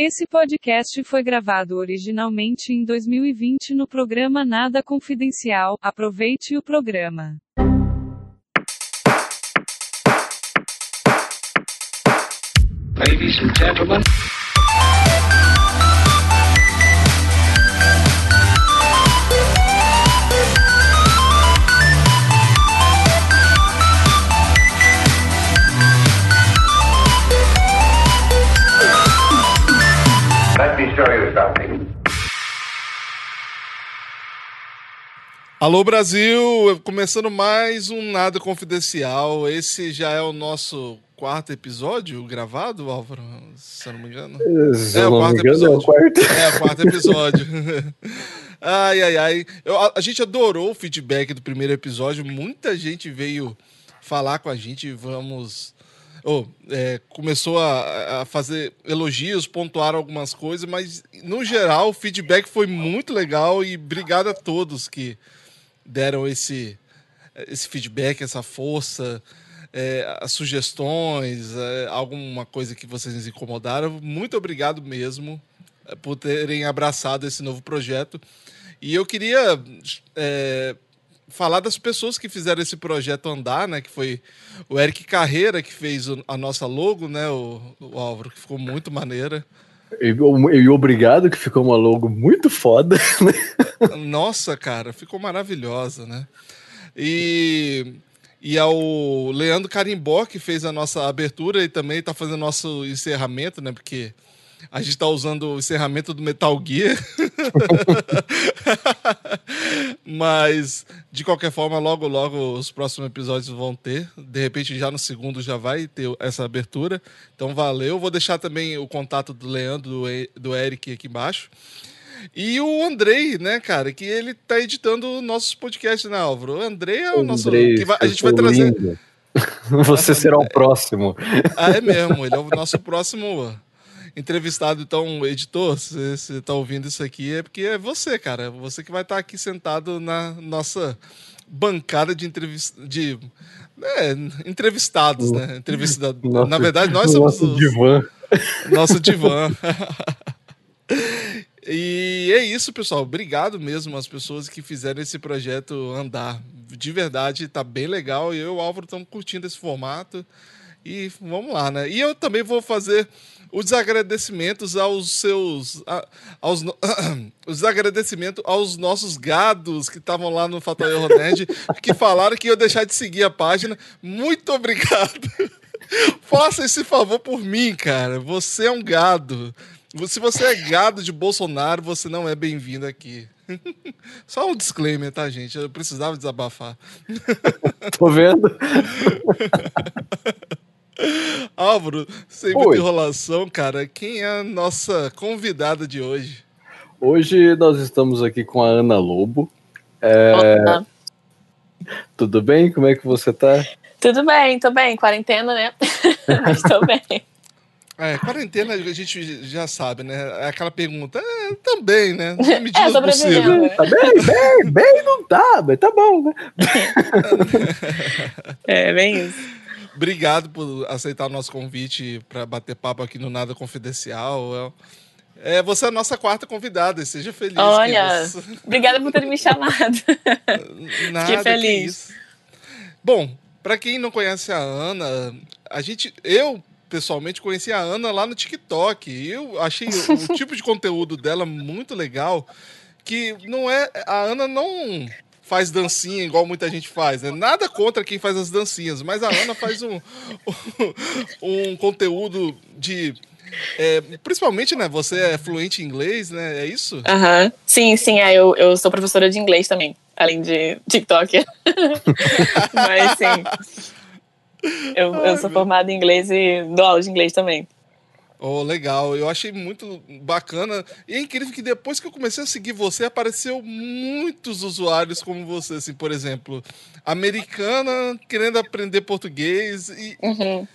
Esse podcast foi gravado originalmente em 2020 no programa Nada Confidencial. Aproveite o programa. Ladies and gentlemen. Alô Brasil, começando mais um Nada Confidencial. Esse já é o nosso quarto episódio gravado, Álvaro, se eu não me engano. Se eu não me engano, é o quarto. É, o quarto episódio. ai, ai, ai. Eu- a, a gente adorou o feedback do primeiro episódio. Muita gente veio falar com a gente. Vamos. Oh, é, começou a, a fazer elogios, pontuar algumas coisas, mas no geral o feedback foi muito legal e obrigado a todos que deram esse, esse feedback, essa força, é, as sugestões, é, alguma coisa que vocês nos incomodaram. Muito obrigado mesmo é, por terem abraçado esse novo projeto. E eu queria é, falar das pessoas que fizeram esse projeto andar, né? Que foi o Eric Carreira que fez a nossa logo, né? O, o Álvaro, que ficou muito maneira. E, e obrigado, que ficou uma logo muito foda. Nossa, cara, ficou maravilhosa, né? E, e ao Leandro Carimbó, que fez a nossa abertura e também está fazendo nosso encerramento, né? Porque a gente está usando o encerramento do Metal Gear. Mas, de qualquer forma, logo, logo os próximos episódios vão ter. De repente, já no segundo já vai ter essa abertura. Então, valeu. Vou deixar também o contato do Leandro, do E- do Eric aqui embaixo. E o Andrei, né, cara, que ele tá editando nossos podcasts, né, Álvaro? O Andrei é o nosso. Andrei, que vai- a gente vai trazer. lindo. Você será o próximo. Ah, é mesmo, ele é o nosso próximo entrevistado. Então, editor, se você tá ouvindo isso aqui, é porque é você, cara. Você que vai estar aqui sentado na nossa bancada de entrevista. De, é, entrevistados, né? Entrevista... Nosso- Na verdade, nós somos Nosso os- divã. nosso divã. e é isso, pessoal. Obrigado mesmo às pessoas que fizeram esse projeto andar. De verdade, tá bem legal. E eu e o Álvaro estamos curtindo esse formato. E vamos lá, né? E eu também vou fazer os agradecimentos aos seus. a- aos, no- os agradecimentos aos nossos gados que estavam lá no Fatal Nerd, que falaram que ia deixar de seguir a página. Muito obrigado. Faça esse favor por mim, cara. Você é um gado. Se você é gado de Bolsonaro, você não é bem-vindo aqui. Só um disclaimer, tá, gente? Eu precisava desabafar. Tô vendo. Álvaro, sem Oi. muita enrolação, cara, quem é a nossa convidada de hoje? Hoje nós estamos aqui com a Ana Lobo. É, Olá. Tudo bem? Como é que você tá? Tudo bem, tô bem. Quarentena, né? Mas tô bem. É, quarentena a gente já sabe, né? É aquela pergunta, é, também, né? Na medida É, possível. sobrevivendo. né? Tá bem, bem, bem não tá, mas tá bom, né? É, bem isso. Obrigado por aceitar o nosso convite para bater papo aqui no Nada Confidencial. É, você é a nossa quarta convidada, seja feliz. Olha, você- obrigada por ter me chamado. Nada, Fiquei que feliz. Bom, para quem não conhece a Ana, a gente, eu pessoalmente conheci a Ana lá no TikTok. e Eu achei o, o tipo de conteúdo dela muito legal, que não é a Ana não faz dancinha igual muita gente faz, né? Nada contra quem faz as dancinhas, mas a Ana faz um um conteúdo de é, principalmente, né? Você é fluente em inglês, né? É isso? Aham. Sim, sim, é, eu, eu sou professora de inglês também, além de TikTok. Mas sim. Eu, eu sou formada em inglês e dou aula de inglês também. Oh, legal. Eu achei muito bacana. E é incrível que depois que eu comecei a seguir você, apareceu muitos usuários como você, assim, por exemplo, americana querendo aprender português e Uhum.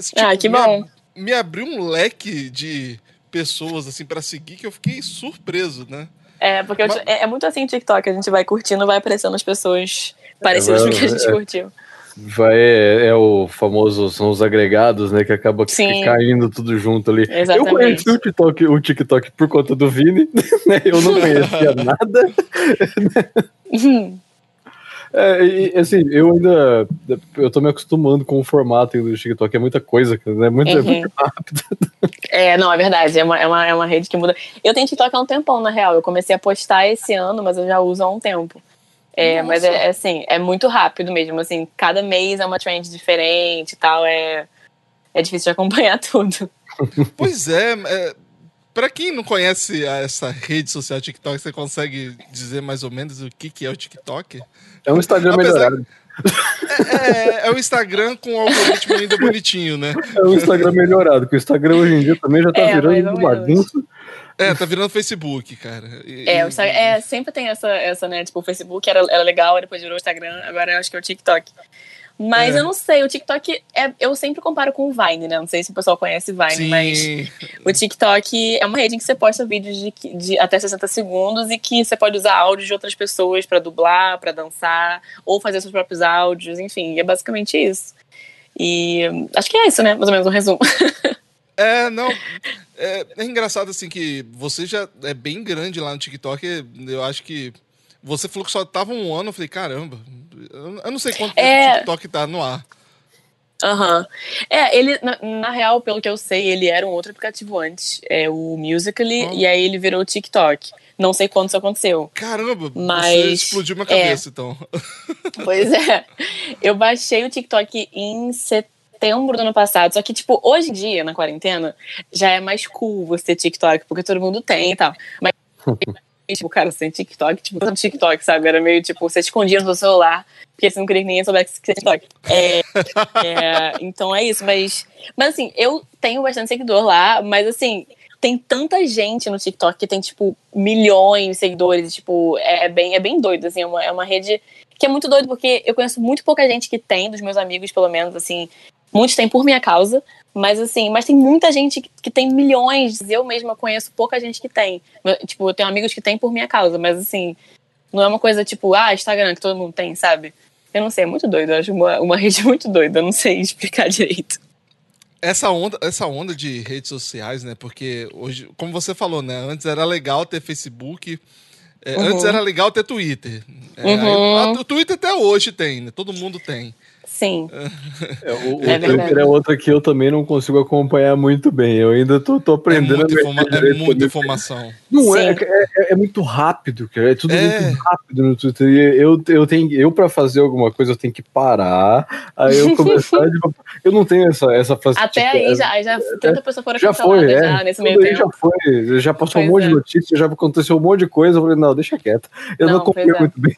tipo, Ah, que me bom. Me, abriu um leque de pessoas assim para seguir que eu fiquei surpreso, né? É, porque eu- Mas- é, é muito assim TikTok, a gente vai curtindo, vai aparecendo as pessoas parecidas É, com o que a gente é. curtiu. Vai, é, é o famoso, são os agregados, né? Que acaba Sim. caindo tudo junto ali. Eu Exatamente. conheci o TikTok, o TikTok por conta do Vini, né? Eu não conhecia nada. Uhum. É, e, assim, eu ainda. Eu tô me acostumando com o formato do TikTok, é muita coisa, né? Muito, é Uhum. muito rápido. É, não, é verdade. É uma, é, uma, é uma rede que muda. Eu tenho TikTok há um tempão, na real. Eu comecei a postar esse ano, mas eu já uso há um tempo. É, mas é, é assim, é muito rápido mesmo. Assim, cada mês é uma trend diferente e tal. É, é difícil de acompanhar tudo. Pois é, é para quem não conhece essa rede social TikTok, você consegue dizer mais ou menos o que, que é o TikTok? É um Instagram Apesar- melhorado. É, é o Instagram com o algoritmo ainda bonitinho, né? É um Instagram melhorado, que o Instagram hoje em dia também já tá É, virando uma bagunça. É, tá virando Facebook, cara. E- É, e- é, sempre tem essa, essa, né? Tipo, o Facebook era, era legal, depois virou o Instagram, agora eu acho que é o TikTok. Mas É. eu não sei, o TikTok, é, eu sempre comparo com o Vine, né? Não sei se o pessoal conhece Vine, Sim, mas o TikTok é uma rede em que você posta vídeos de, de até 60 segundos e que você pode usar áudios de outras pessoas pra dublar, pra dançar, ou fazer seus próprios áudios, enfim, é basicamente isso. E acho que é isso, né? Mais ou menos um resumo. É, não. É, é engraçado assim que você já é bem grande lá no TikTok. Eu acho que. Você falou que só tava um ano. Eu falei, caramba, eu não sei quanto É. o TikTok tá no ar. Aham. É, ele, na, na real, pelo que eu sei, ele era um outro aplicativo antes, é o Musical.ly, Oh. e aí ele virou o TikTok. Não sei quando isso aconteceu. Caramba, você Mas, explodiu minha é. cabeça, então. Pois é. Eu baixei o TikTok em setembro do ano passado. Só que, tipo, hoje em dia, na quarentena, já é mais cool você ter TikTok, porque todo mundo tem e tal. Mas, tipo, cara, sem TikTok, tipo, tanto TikTok, sabe? Era meio, tipo, você escondia no seu celular, porque você não queria que ninguém soubesse que você TikTok. É, é, então é isso, mas... Mas, assim, eu tenho bastante seguidor lá, mas, assim... Tem tanta gente no TikTok que tem, tipo, milhões de seguidores. Tipo, é bem, é bem doido, assim. É uma, é uma rede que é muito doido, porque eu conheço muito pouca gente que tem, dos meus amigos, pelo menos, assim. Muitos têm por minha causa, mas assim, mas tem muita gente que, que tem milhões. Eu mesma conheço pouca gente que tem. Tipo, eu tenho amigos que têm por minha causa, mas assim, não é uma coisa tipo, ah, Instagram, que todo mundo tem, sabe? Eu não sei, é muito doido. Eu acho uma, uma rede muito doida, eu não sei explicar direito. Essa onda, essa onda de redes sociais, né? Porque hoje, como você falou, né? Antes era legal ter Facebook. é, Uhum. Antes era legal ter Twitter. É, aí Uhum. a- o Twitter até hoje tem, né? Todo mundo tem. Sim. É, o, o É. Twitter é outra que eu também não consigo acompanhar muito bem. Eu ainda tô, tô É aprendendo muita, a informa- é muita informação. Não é, é, é- é muito rápido, cara. É tudo É. muito rápido no Twitter. E eu, eu tenho, eu para fazer alguma coisa eu tenho que parar. Aí eu começar de, Eu não tenho essa essa facilidade. Até aí já, já tanta pessoa fora já cancelada foi, é. já nesse meio tempo. já foi, já passou um Pois monte é. de notícia, já aconteceu um monte de coisa. Eu falei, não, deixa quieto. Eu não, Não, acompanho é. muito bem.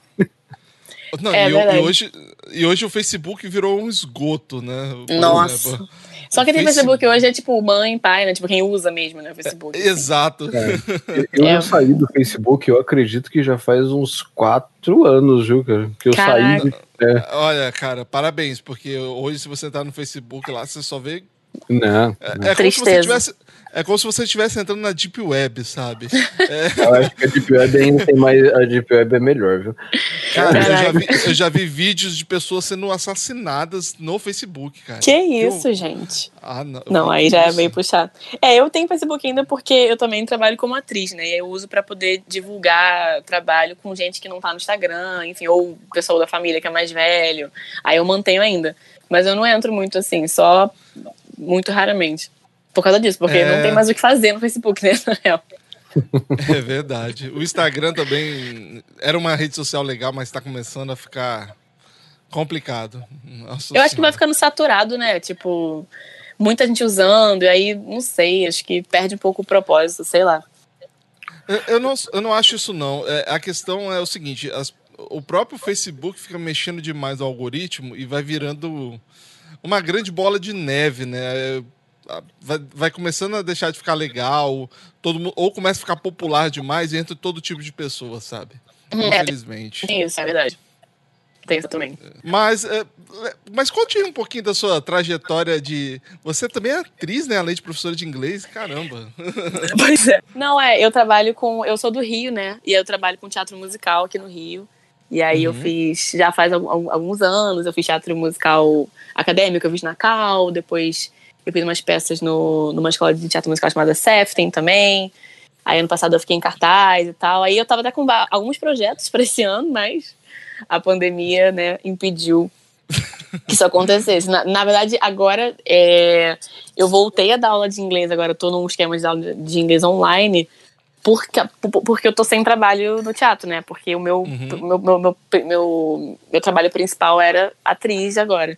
Não, É e, verdade. e hoje, e hoje o Facebook virou um esgoto, né? Por Nossa. exemplo. Só que tem Facebook- Facebook hoje é tipo mãe, pai, né? Tipo, quem usa mesmo, né? O Facebook. assim. Exato. Eu É. já saí do Facebook, eu acredito que já faz uns quatro anos, viu, cara? Que eu Caraca. saí. É, Olha, cara, parabéns, porque hoje se você entrar no Facebook lá, você só vê. Não. É, é como se você Tristeza. tivesse. É como se você estivesse entrando na Deep Web, sabe? Eu acho que a Deep Web ainda tem mais. A Deep Web é melhor, viu? Cara, eu já, vi, eu já vi vídeos de pessoas sendo assassinadas no Facebook, cara. Que Eu- isso, gente? Ah, não. Não, aí já é isso? meio puxado. É, eu tenho Facebook ainda porque eu também trabalho como atriz, né? E aí eu uso pra poder divulgar trabalho com gente que não tá no Instagram, enfim, ou pessoa da família que é mais velho. Aí eu mantenho ainda. Mas eu não entro muito assim, só muito raramente. Por causa disso, porque É. não tem mais o que fazer no Facebook, né? Na real. É verdade. O Instagram também era uma rede social legal, mas tá começando a ficar complicado. Nossa Eu acho que vai ficando saturado, né? Tipo, muita gente usando, e aí, não sei, acho que perde um pouco o propósito, sei lá. Eu, eu não, eu não acho isso, não. É, a questão é o seguinte: as- o próprio Facebook fica mexendo demais no algoritmo e vai virando uma grande bola de neve, né? É, a- Vai, vai começando a deixar de ficar legal, todo ou começa a ficar popular demais e entra todo tipo de pessoa, sabe? É. Infelizmente. Tem isso, é verdade. Tem isso também. Mas, é, mas conte um pouquinho da sua trajetória de. Você também é atriz, né? Além de professora de inglês. Caramba. Pois é. Não, é, eu trabalho com. Eu sou do Rio, né? E eu trabalho com teatro musical aqui no Rio. E aí eu Uhum. fiz, já faz alguns anos, eu fiz teatro musical acadêmico, eu fiz na Cal, depois eu fiz umas peças no, numa escola de teatro musical chamada Sefton também. Aí ano passado eu fiquei em cartaz e tal. Aí eu tava até com alguns projetos para esse ano, mas a pandemia, né, impediu que isso acontecesse. Na, na verdade, agora é, eu voltei a dar aula de inglês, agora eu tô num esquema de aula de inglês online, porque, porque eu tô sem trabalho no teatro, né? Porque o meu, Uhum. meu, meu, meu, meu, meu trabalho principal era atriz agora.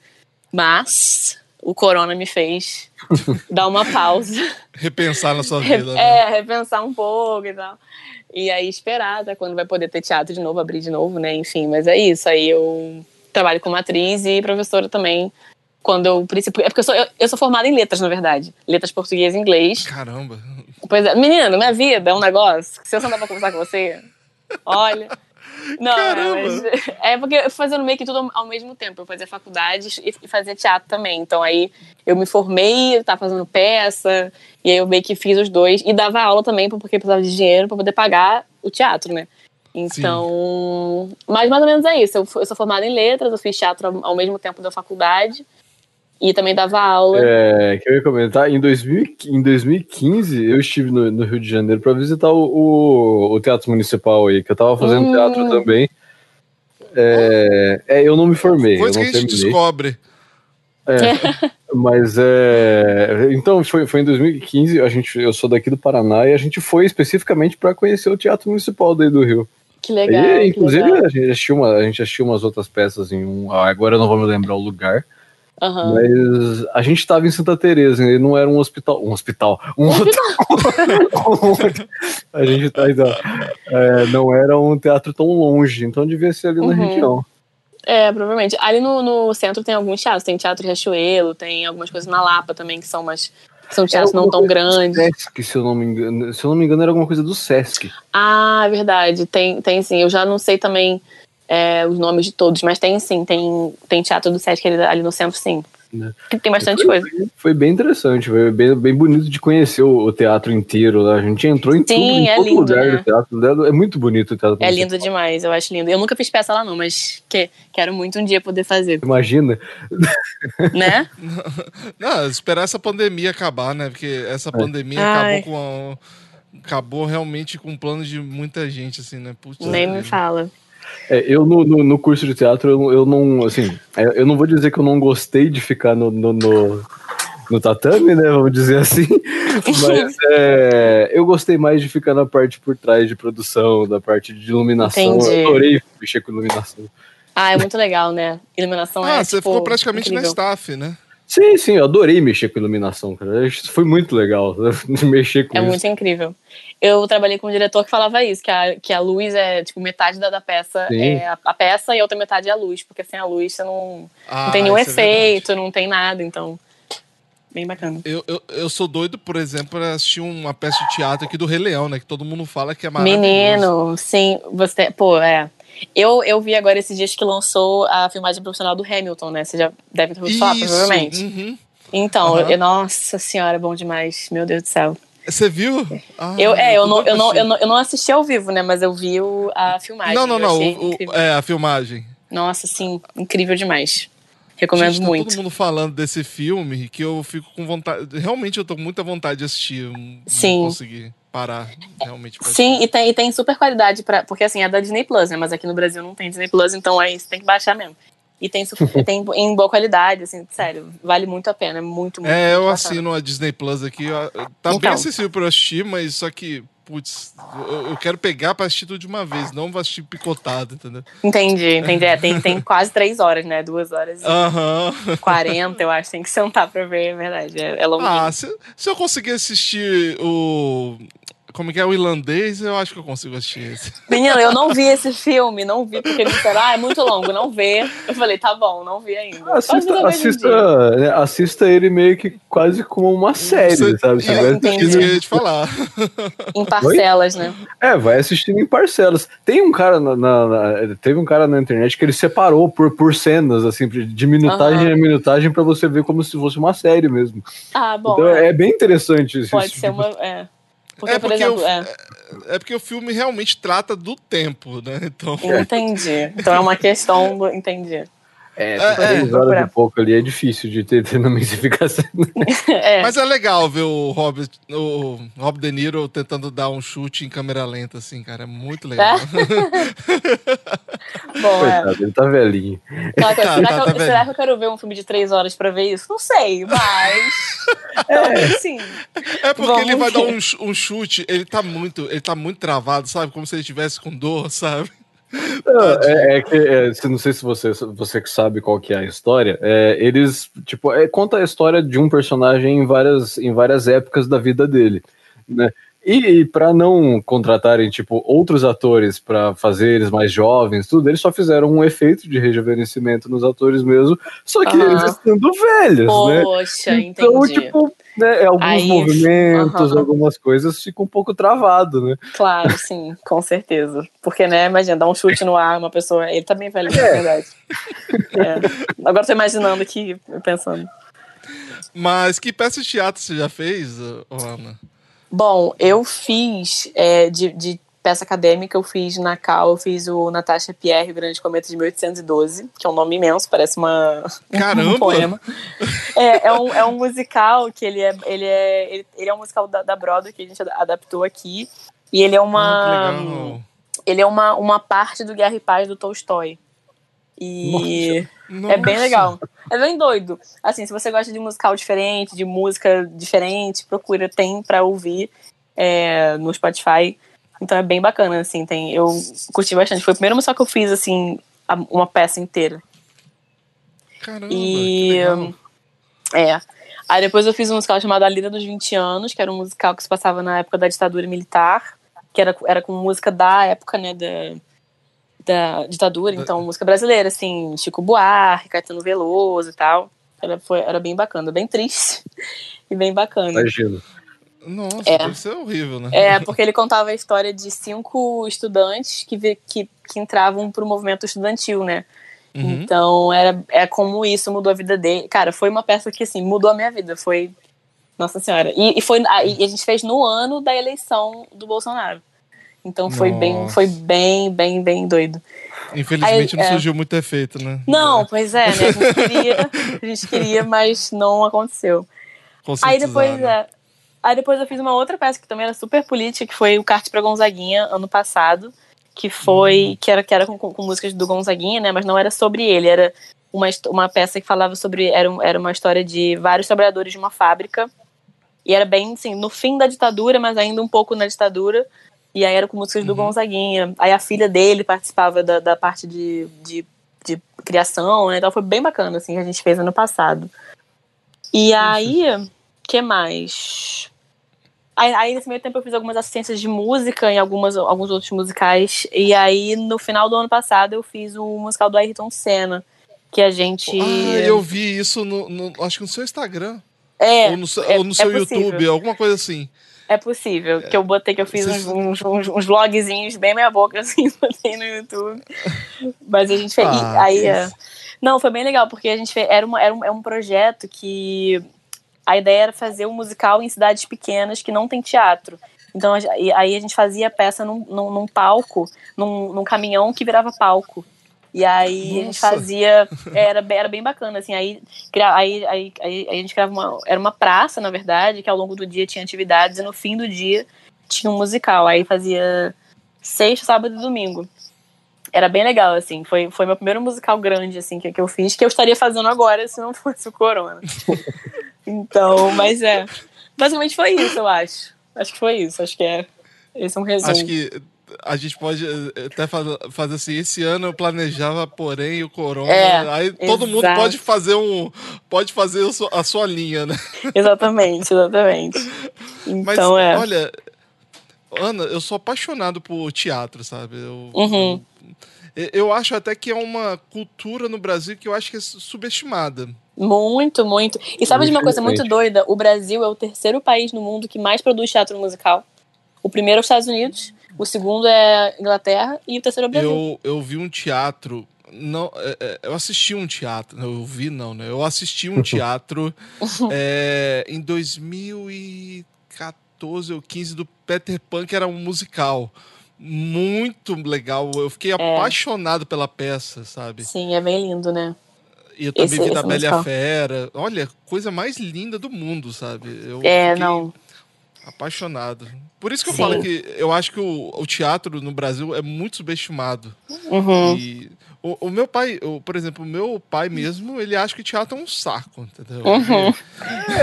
Mas o corona me fez dar uma pausa. Repensar na sua vida. né? É, repensar um pouco e tal. E aí esperar até quando vai poder ter teatro de novo, abrir de novo, né? Enfim, mas é isso. Aí eu trabalho como atriz e professora também. Quando eu principio. É porque eu sou, eu, eu sou formada em letras, na verdade. Letras português e inglês. Caramba. Pois é, menino, minha vida é um negócio. Se eu sentar pra conversar com você, olha. Não, Caramba. é, é porque eu fui fazendo meio que tudo ao mesmo tempo. Eu fazia faculdade e, fazia teatro também. Então aí eu me formei, eu tava fazendo peça, e aí eu meio que fiz os dois. E dava aula também, porque precisava de dinheiro pra poder pagar o teatro, né? Então. Mas mais ou menos é isso. Eu, eu sou formada em letras, eu fiz teatro ao, ao mesmo tempo da faculdade. E também dava aula. É, que eu ia comentar, em, 2000, em 2015 eu estive no, no Rio de Janeiro para visitar o, o, o Teatro Municipal aí, que eu tava fazendo Hum. teatro também. É, é, eu não me formei, eu Coisa não que a gente terminei. descobre. Mas é. Então, foi, foi em 2015, a gente, eu sou daqui do Paraná e a gente foi especificamente para conhecer o Teatro Municipal daí do Rio. Que legal. e, que inclusive, legal. a gente, assistiu uma, a gente assistiu umas outras peças em um. ah, Agora eu não vou me lembrar o lugar. Aham. Mas a gente tava em Santa Teresa, e não era um hospital. Um hospital. Um hotel. a gente tá. Então, é, não era um teatro tão longe, então devia ser ali na Uhum. região. É, provavelmente. Ali no, no centro tem alguns teatros. Tem Teatro Riachuelo, tem algumas coisas na Lapa também, que são mais. que São teatros não tão grandes. Sesc, se eu não me engano. Se eu não me engano, era alguma coisa do Sesc. Ah, é verdade. Tem, tem sim. Eu já não sei também é, os nomes de todos, mas tem sim. Tem, tem teatro do Sesc ali, ali no centro, sim. Né. Que Tem bastante foi, coisa. Foi bem interessante, foi bem, bem bonito de conhecer o, o teatro inteiro. Né? A gente entrou em Sim, tudo, em é todo lindo, lugar né? do teatro. É muito bonito o teatro. É lindo demais, eu acho lindo. Eu nunca fiz peça lá, não, mas que, quero muito um dia poder fazer, Imagina. né? Não, esperar essa pandemia acabar, né? Porque essa pandemia Ai. acabou com. a- acabou realmente com planos de muita gente, assim, né? Putz, Nem me fala. É, eu no, no, no curso de teatro, eu, eu não, assim, é, eu não vou dizer que eu não gostei de ficar no, no, no, no tatame, né, vamos dizer assim, mas é, eu gostei mais de ficar na parte por trás de produção, da parte de iluminação, Entendi. eu adorei mexer com iluminação. Ah, é muito legal, né? Iluminação é Ah, você tipo, ficou praticamente na incrível. staff, né? Sim, sim, eu adorei mexer com iluminação, cara, isso foi muito legal, mexer com É isso. muito incrível. Eu trabalhei com um diretor que falava isso, que a, que a luz é, tipo, metade da, da peça Sim. é a, a peça e a outra metade é a luz, porque sem a luz você não, Ah, não tem nenhum é efeito, não tem nada, então. Bem bacana. Eu, eu, eu sou doido, por exemplo, pra assistir uma peça de teatro aqui do Rei Leão, né? Que todo mundo fala que é maravilhoso. Menino, sim, você. Pô, é. Eu, eu vi agora esses dias que lançou a filmagem profissional do Hamilton, né? Você já deve ter ouvido falar, provavelmente. uhum. Então, Aham. eu- nossa senhora, bom demais. Meu Deus do céu. Você viu? Ah, Eu, é, eu não, eu, não, eu, não, eu não assisti ao vivo, né? Mas eu vi o- a filmagem. Não, não, não. o- é, a filmagem. Nossa, sim, incrível demais. Recomendo Gente, tá muito. todo mundo falando desse filme que eu fico com vontade. Realmente eu tô com muita vontade de assistir. Sim. Não consegui parar realmente Sim, e tem, e tem super qualidade, pra, porque assim, é da Disney Plus, né? Mas aqui no Brasil não tem Disney Plus, então aí você tem que baixar mesmo. E tem, tem em boa qualidade, assim, sério, vale muito a pena, é muito, muito É, eu bacana. assino a Disney Plus aqui. ó, Tá bem Então. acessível pra eu assistir, mas só que, putz, eu, eu quero pegar pra assistir tudo de uma vez, não vou assistir picotado, entendeu? Entendi, entendi. É, tem, tem quase três horas, né? Duas horas e Aham. quarenta, eu acho. Tem que sentar pra ver, é verdade. É, é longuinho. Ah, se, se eu conseguir assistir o. Como que é o irlandês, eu acho que eu consigo assistir esse. Menino, eu não vi esse filme, não vi, porque eles disseram, ah, é muito longo, não vê. Eu falei, tá bom, não vi ainda. Pode Assista, assista, né, assista ele meio que quase como uma série, Você- sabe? Você É, vai entendi. Isso que eu ia te falar. Em parcelas, né? É, vai assistindo em parcelas. Tem um cara na, na- na- teve um cara na internet que ele separou por, por cenas, assim, de minutagem Aham. a minutagem pra você ver como se fosse uma série mesmo. Ah, bom. então é. é bem interessante isso. Pode ser uma. É. Porque, É, por porque exemplo, eu- é. é porque o filme realmente trata do tempo, né? Então. Entendi. Então é uma questão do. Entendi. É, É, três é. horas e pouco ali é difícil de ter denominação. É. Mas é legal ver o Robert, o Rob De Niro tentando dar um chute em câmera lenta, assim, cara. É muito legal. Bom, é. Coitado, ele tá velhinho. Coisa, Tá, será, tá, que eu, tá vendo? será que eu quero ver um filme de três horas pra ver isso? Não sei, mas. Talvez sim. É porque Vamos ele vai dar um, um chute, ele tá muito, ele tá muito travado, sabe? Como se ele estivesse com dor, sabe? Não, é, é que, é, se- não sei se você, você que sabe qual que é a história, é, eles, tipo, é, conta a história de um personagem em várias, em várias épocas da vida dele, né? E, e para não contratarem, tipo, outros atores para fazer eles mais jovens, tudo, eles só fizeram um efeito de rejuvenescimento nos atores mesmo, só que eles estando velhos, né? Poxa, Então, entendi. tipo, né, alguns Aí, movimentos, algumas coisas ficam um pouco travado, né? Claro, sim, com certeza. Porque, né, imagina, dar um chute no ar, uma pessoa. Ele tá bem velho, na verdade. É. Agora tô imaginando aqui, pensando. Mas que peça de teatro você já fez, Ana? Bom, eu fiz é, de, de peça acadêmica, eu fiz na Cal, eu fiz o Natasha Pierre, o Grande Cometa de 1812, que é um nome imenso, parece uma, Caramba! um poema. É, é, um, é um musical que ele é. Ele é, ele, ele é um musical da, da Broadway que a gente ad- adaptou aqui. E ele é uma. Ah, ele é uma, uma parte do Guerra e Paz do Tolstói. E é bem Nossa. legal. É bem doido. Assim, se você gosta de musical diferente, de música diferente, procura, tem pra ouvir é, no Spotify. Então é bem bacana, assim, tem. Eu curti bastante. Foi o primeiro musical que eu fiz, assim, a- uma peça inteira. Caramba, E-. É. Aí depois eu fiz um musical chamado A Lira dos 20 Anos, que era um musical que se passava na época da ditadura militar, que era, era com música da época, né, da, da ditadura, então música brasileira, assim, Chico Buarque, Caetano Veloso e tal. Era, foi, era bem bacana, bem triste e bem bacana. Imagino. Nossa, É. deve ser horrível, né? É, porque ele contava a história de cinco estudantes que, que, que entravam pro movimento estudantil, né? Uhum. Então, era, é como isso mudou a vida dele. Cara, foi uma peça que, assim, mudou a minha vida. Foi. Nossa Senhora. E, e foi, a, e a gente fez no ano da eleição do Bolsonaro. Então foi bem, Nossa. foi bem, bem, bem doido. Infelizmente Aí, não é. surgiu muito efeito, né? Não, pois é, né? A gente queria, a gente queria mas não aconteceu. Aí depois, né? é, aí depois eu fiz uma outra peça que também era super política, que foi o Carte pra Gonzaguinha, ano passado, que foi, Hum. que era, que era com, com, músicas do Gonzaguinha, né, mas não era sobre ele, era uma, uma peça que falava sobre, era, era uma história de vários trabalhadores de uma fábrica, e era bem, assim, no fim da ditadura, mas ainda um pouco na ditadura, e aí era com músicas do Uhum. Gonzaguinha, aí a filha dele participava da, da parte de, de, de criação, né, então foi bem bacana, assim, que a gente fez ano passado. E aí, que mais? Aí, aí, nesse meio tempo eu fiz algumas assistências de música em algumas, alguns outros musicais. E aí, no final do ano passado, eu fiz o musical do Ayrton Senna. Que a gente. Ah, eu vi isso no, no- acho que no seu Instagram. É, ou no, seu- é- ou no é seu possível. YouTube, alguma coisa assim. É possível. Que eu botei, que eu fiz Vocês- uns, uns, uns, vlogzinhos bem meia boca, assim, botei no YouTube. Mas a gente fez. Ah, aí, é. Não, foi bem legal, porque a gente fez. Era, uma, era, um, é um projeto que a ideia era fazer um musical em cidades pequenas que não tem teatro. Então aí a gente fazia a peça num, num, num palco, num, num caminhão que virava palco. E aí a gente Nossa. fazia. Era, bem- era bem bacana, assim. Aí, aí, aí, aí a gente criava uma. Era uma praça, na verdade, que ao longo do dia tinha atividades, e no fim do dia tinha um musical. Aí fazia sexta, sábado e domingo. Era bem legal, assim. Foi, foi meu primeiro musical grande, assim, que, que eu fiz, que eu estaria fazendo agora se não fosse o Corona. então, mas é. Basicamente foi isso, eu acho. Acho que foi isso. Acho que é. Esse é um resumo. Acho que a gente pode eh, até fazer, assim, esse ano eu planejava, porém, o corona. É, aí todo mundo exato. pode fazer um. Pode fazer a sua, linha, né? Exatamente, exatamente. Mas Então é. olha, Ana, eu sou apaixonado por teatro, sabe? Eu, Uhum. eu, eu acho até que é uma cultura no Brasil que eu acho que é subestimada. Muito, muito. E sabe de uma coisa muito doida? O Brasil é o terceiro país no mundo que mais produz teatro musical. O primeiro é os Estados Unidos, o segundo é Inglaterra e o terceiro é o Brasil. Eu, eu vi um teatro. Não, é, é, eu assisti um teatro. não, Eu vi, não, né? Eu assisti um teatro é, em 2014. 2014 ou 15 do Peter Pan, que era um musical. Muito legal. Eu fiquei apaixonado pela peça, sabe? Sim, é bem lindo, né? E eu também Esse- vi da Bela e. Fera. Olha, coisa mais linda do mundo, sabe? Eu É, fiquei não. Apaixonado. Por isso que eu Sim. falo que eu acho que o, o teatro no Brasil é muito subestimado. Uhum. E o, o meu pai, o- por exemplo, o meu pai mesmo, ele acha que teatro é um saco, entendeu? Uhum.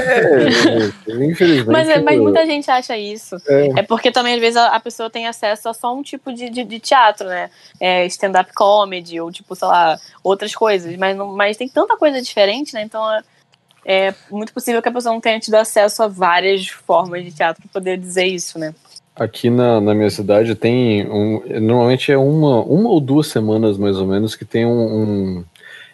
É, infelizmente. Mas, é- mas eu- muita gente acha isso. É, porque também, às vezes, a, a pessoa tem acesso a só um tipo de, de, de teatro, né? É, stand-up comedy, ou tipo, sei lá, outras coisas. Mas, não, mas tem tanta coisa diferente, né? Então é, é muito possível que a pessoa não tenha tido acesso a várias formas de teatro para poder dizer isso, né? Aqui na, na minha cidade tem um. Normalmente é uma, uma ou duas semanas mais ou menos que tem um. um-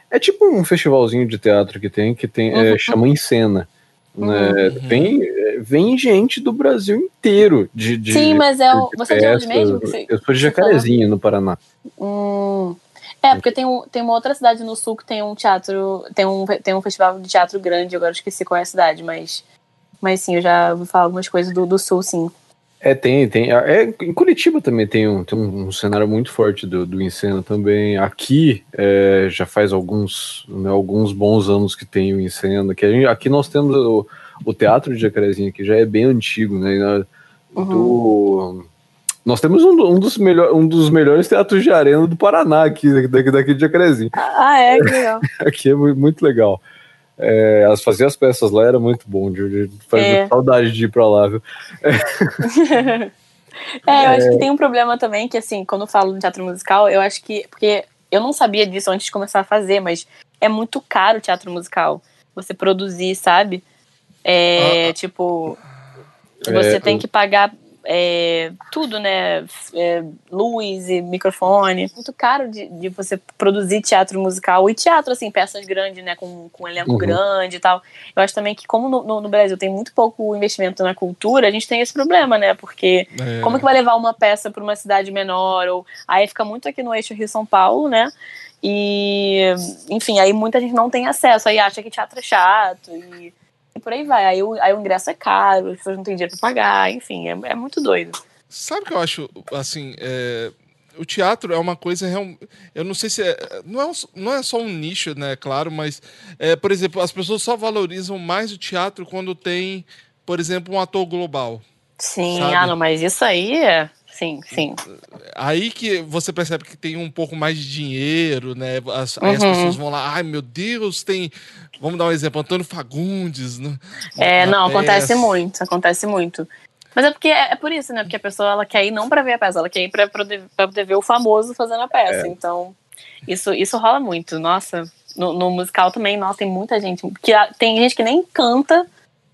é tipo um festivalzinho de teatro que tem, que tem é, Uhum. chama em cena. Né? Uhum. Vem, é, vem gente do Brasil inteiro de. de Sim, mas é o. de Você é de onde mesmo? Eu sou de Jacarezinho, no Paraná. Hum. É, porque tem, um, tem uma outra cidade no sul que tem um teatro. Tem um, tem um festival de teatro grande, agora esqueci qual é a cidade, mas. Mas sim, eu já ouvi falar algumas coisas do, do sul, sim. É, tem, tem. É, em Curitiba também tem um, tem um, cenário muito forte do, do Encena também. Aqui é, já faz alguns, né, alguns bons anos que tem o Encena. Que gente- aqui nós temos o, o Teatro de Jacarezinho, que já é bem antigo, né? na- do- nós temos um, um dos melhor, um dos melhores teatros de arena do Paraná, aqui, daqui, daqui de Jacarezinho. Ah, é, que legal. Aqui é mu- muito legal. É, as fazer as peças lá era muito bom, de, de, É. saudade de ir pra lá, viu? É, eu acho que tem um problema também, que assim, quando eu falo de teatro musical, eu acho que. Porque eu não sabia disso antes de começar a fazer, mas é muito caro o teatro musical. Você produzir, sabe? É, Ah, tipo, É, você tem que pagar é, tudo, né? É, luz e microfone. Muito caro de, de você produzir teatro musical. E teatro, assim, peças grandes, né? Com, com elenco Uhum. grande e tal. Eu acho também que, como no, no- no Brasil tem muito pouco investimento na cultura, a gente tem esse problema, né? Porque É. como que vai levar uma peça para uma cidade menor? Ou aí fica muito aqui no eixo Rio São Paulo, né? E enfim, aí muita gente não tem acesso, aí acha que teatro é chato e, e por aí vai. Aí o, aí o ingresso é caro, as pessoas não têm dinheiro para pagar, enfim, é, é muito doido. Sabe o que eu acho, assim, é, o teatro é uma coisa real, eu não sei se é, não é, não é só um nicho, né, claro, mas, é, por exemplo, as pessoas só valorizam mais o teatro quando tem, por exemplo, um ator global. Sim, Sabe? ah, não, mas isso aí é. Sim, sim. Aí que você percebe que tem um pouco mais de dinheiro, né? As, Aí as Uhum. pessoas vão lá, ai meu Deus, tem. Vamos dar um exemplo, Antônio Fagundes. né, É, na não, acontece peça. muito, acontece muito. Mas é porque é, é por isso, né? Porque a pessoa ela quer ir não pra ver a peça, ela quer ir pra poder, pra poder ver o famoso fazendo a peça. Então, isso, isso rola muito. Nossa, no, no musical também, nossa, tem muita gente. Que, tem gente que nem canta,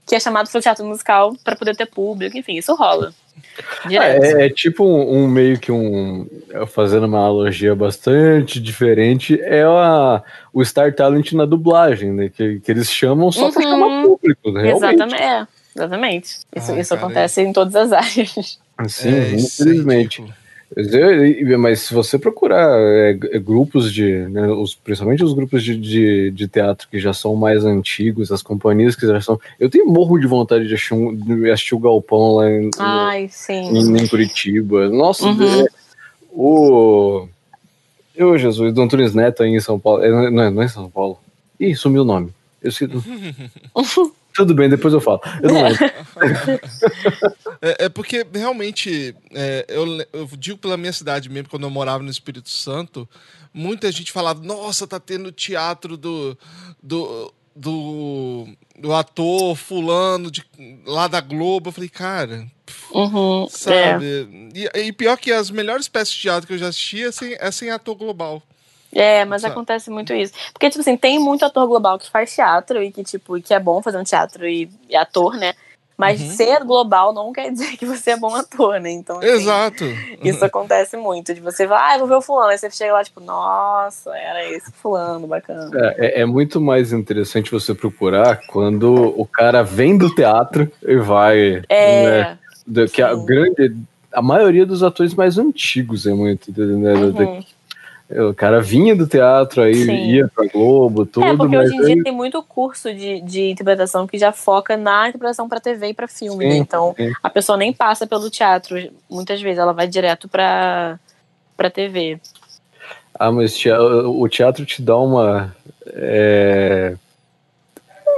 que é chamado pro teatro musical pra poder ter público, enfim, isso rola. Direto. É, é tipo um, um meio que um. Fazendo uma analogia bastante diferente, é a, o Star Talent na dublagem, né? Que, que eles chamam só pra Uhum. chamar público, né? Realmente. Exatamente, é, exatamente. Isso, Ai, isso cara, acontece em todas as áreas. Sim, É, isso é infelizmente. ridículo. Mas, se você procurar é, é, grupos de, né, os, principalmente os grupos de, de, de teatro que já são mais antigos, as companhias que já são. Eu tenho morro de vontade de assistir, um, de assistir o Galpão lá em, Ai, em, em Curitiba. Nossa, Uhum. é, o. Eu, Jesus, do Antunes Neto aí em São Paulo. É, não, é, não é em São Paulo. Ih, sumiu o nome. Eu sei. Tudo bem, depois eu falo. Eu não lembro. É, é porque realmente, é, eu, eu digo pela minha cidade mesmo, quando eu morava no Espírito Santo, muita gente falava: Nossa, tá tendo teatro do, do, do, do ator Fulano de, lá da Globo. Eu falei, cara, Uhum, é. sabe? E, e pior que as melhores peças de teatro que eu já assisti é sem, é sem ator global. É, mas Sabe? acontece muito isso. Porque, tipo assim, tem muito ator global que faz teatro e que, tipo, que é bom fazer um teatro e, e ator, né? Mas Uhum. ser global não quer dizer que você é bom ator, né? Então, assim, Exato. isso acontece muito. De você vai, ah, eu vou ver o fulano. Aí você chega lá, tipo, nossa, era esse fulano, bacana. É, é muito mais interessante você procurar quando o cara vem do teatro e vai. É, né, do- que a grande. A maioria dos atores mais antigos é muito. Né, do- uhum, O cara vinha do teatro, aí Sim. ia pra Globo, tudo. É, porque mas hoje em dia aí- tem muito curso de, de interpretação que já foca na interpretação pra TV e pra filme, Sim, né? Então a pessoa nem passa pelo teatro. Muitas vezes ela vai direto pra, pra TV. Ah, mas o teatro te dá uma. é,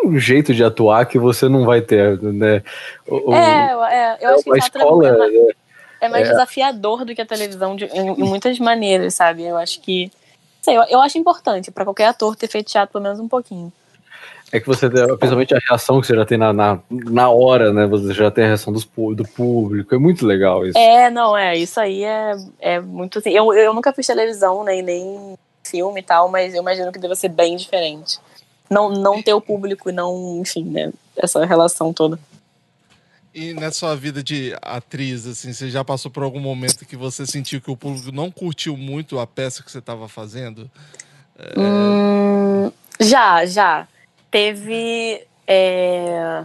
um jeito de atuar que você não vai ter, né? O- o- é, eu- é, eu acho que o teatro escola. é, né? É mais desafiador do que a televisão de- em, em muitas maneiras, sabe? Eu acho que. Sei, eu, eu acho importante pra qualquer ator ter feito teatro pelo menos um pouquinho. É que você, tem- principalmente a reação que você já tem na, na, na hora, né? Você já tem a reação dos, do público. É muito legal isso. É, não, é, isso aí é, é muito assim. Eu, eu nunca fiz televisão, nem, nem filme e tal, mas eu imagino que deva ser bem diferente. Não, não ter o público e não, enfim, né? Essa relação toda. E na sua vida de atriz, assim, você já passou por algum momento que você sentiu que o público não curtiu muito a peça que você estava fazendo? Hum, já, já. Teve. é,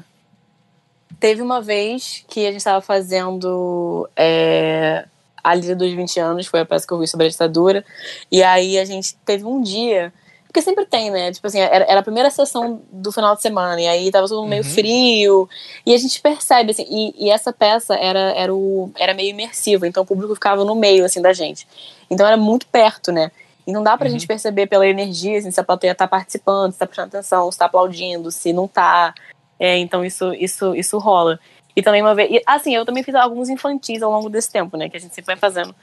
Teve uma vez que a gente estava fazendo é, A Lira dos 20 anos, foi a peça que eu vi sobre a ditadura. E aí a gente teve um dia. Porque sempre tem, né? Tipo assim, era, era a primeira sessão do final de semana, e aí tava todo mundo meio Uhum. frio. E a gente percebe, assim, e, e essa peça era, era, o, era meio imersiva, então o público ficava no meio, assim, da gente. Então era muito perto, né? E não dá pra Uhum. gente perceber pela energia, assim, se a plateia tá participando, se tá prestando atenção, se tá aplaudindo, se não tá. É, então isso, isso, isso rola. E também uma vez. E, assim, eu também fiz alguns infantis ao longo desse tempo, né? Que a gente sempre vai fazendo.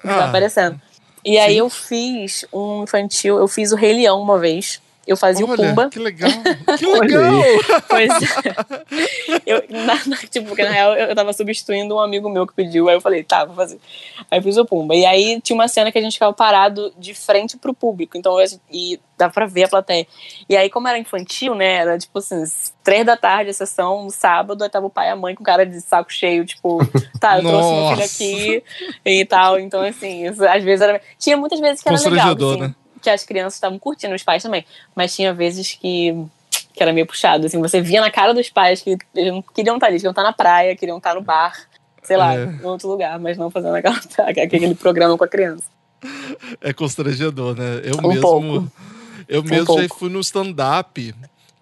que vai Ah, aparecendo. E aí sim. eu fiz um infantil, eu fiz o Rei Leão uma vez. Eu fazia o Olha, Pumba. que legal! Que legal! Pois é. Eu, na, na- tipo, porque na real eu, tava substituindo um amigo meu que pediu, aí eu falei, tá, vou fazer. Aí eu fiz o Pumba. E aí tinha uma cena que a gente ficava parado de frente pro público, então eu, e dá pra ver a plateia. E aí, como era infantil, né, era tipo assim, três da tarde a sessão, no sábado, aí tava o pai e a mãe com cara de saco cheio, tipo, tá, eu trouxe meu filho aqui e tal. Então, assim, isso, às vezes era. Tinha muitas vezes que era legal. Assim, né? Que as crianças estavam curtindo, os pais também. Mas tinha vezes que que era meio puxado, assim, você via na cara dos pais que eles não queriam estar ali, queriam estar na praia, queriam estar no bar, sei lá, É. em outro lugar, mas não fazendo aquela, aquele programa com a criança. É constrangedor, né? Eu Um mesmo. pouco. Eu mesmo já pouco. fui no stand-up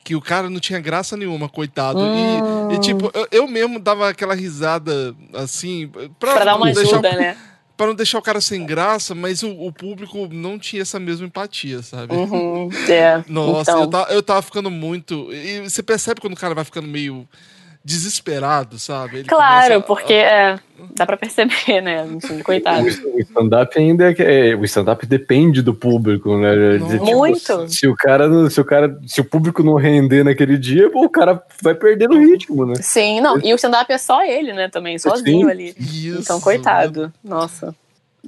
que o cara não tinha graça nenhuma, coitado. Hum. E, e, tipo, eu, eu mesmo dava aquela risada assim. Pra, Pra dar uma ajuda, né? Pra não deixar o cara sem graça, mas o, o público não tinha essa mesma empatia, sabe? Uhum, é. Nossa, então, eu, tava, eu tava ficando muito. E você percebe quando o cara vai ficando meio desesperado, sabe? Ele Claro, a- porque é, dá pra perceber, né? Coitado. O stand-up ainda é, que- é, o stand-up depende do público, né? De, Muito. Se o cara, se o cara, se o público não render naquele dia, pô, o cara vai perder no ritmo, né? Sim, não, e o stand-up é só ele, né, também, sozinho Sim. ali. Isso, Então, coitado. Nossa,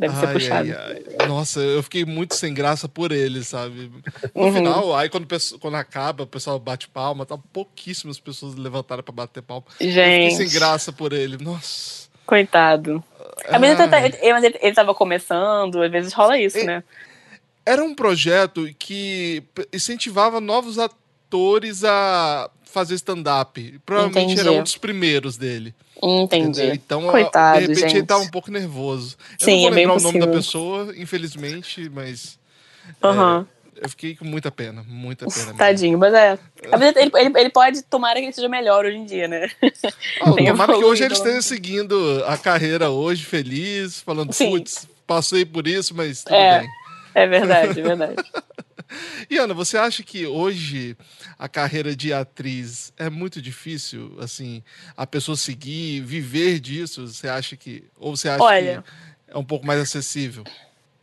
deve ser Ai, puxado. ai, ai. Nossa, eu fiquei muito sem graça por ele, sabe? No Uhum. final, aí quando, quando acaba, o pessoal bate palma, tá pouquíssimas pessoas levantaram pra bater palma. Eu fiquei sem Gente, graça por ele. Nossa. coitado. É, mas ele, ele- ele, ele tava começando, às vezes rola isso, E- né? Era um projeto que incentivava novos atores a fazer stand-up. Provavelmente Entendi. era um dos primeiros dele. Entendi. Então, Coitado, de repente, ele gente. tava um pouco nervoso. Eu Sim, não vou é lembrar o nome da pessoa, infelizmente, mas Aham. eu fiquei com muita pena, muita pena mesmo. Tadinho, mas é. Ele, ele, ele pode, tomara que ele seja melhor hoje em dia, né? Tem tomara que hoje ele esteja seguindo a carreira hoje, feliz, falando, putz, passei por isso, mas tudo É. bem. É verdade, é verdade. E Ana, você acha que hoje a carreira de atriz é muito difícil, assim, a pessoa seguir, viver disso? Você acha que. Ou você acha Olha. que é um pouco mais acessível?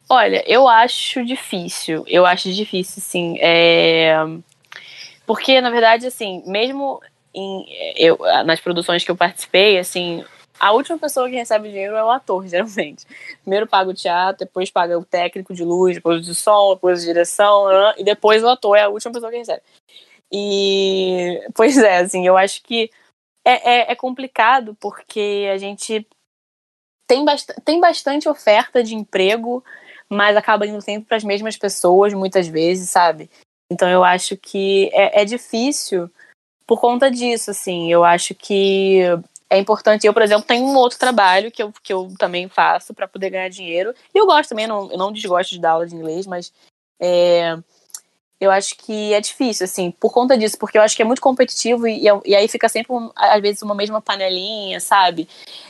Olha, eu acho difícil. Eu acho difícil, sim. É... Porque, na verdade, assim, mesmo em, eu, nas produções que eu participei, assim, a última pessoa que recebe dinheiro é o ator, geralmente. Primeiro paga o teatro, depois paga o técnico de luz, depois de som, depois de direção, né, e depois o ator é a última pessoa que recebe. E, pois é, assim, eu acho que é, é, é complicado porque a gente tem, bast tem bastante oferta de emprego, mas acaba indo sempre para as mesmas pessoas, muitas vezes, sabe? Então eu acho que é, é difícil por conta disso, assim. Eu acho que é importante. Eu, por exemplo, tenho um outro trabalho que eu, que eu também faço para poder ganhar dinheiro. E eu gosto também, não, eu não desgosto de dar aula de inglês, mas é, eu acho que é difícil, assim, por conta disso, porque eu acho que é muito competitivo e, e aí fica sempre, às vezes, uma mesma panelinha, sabe?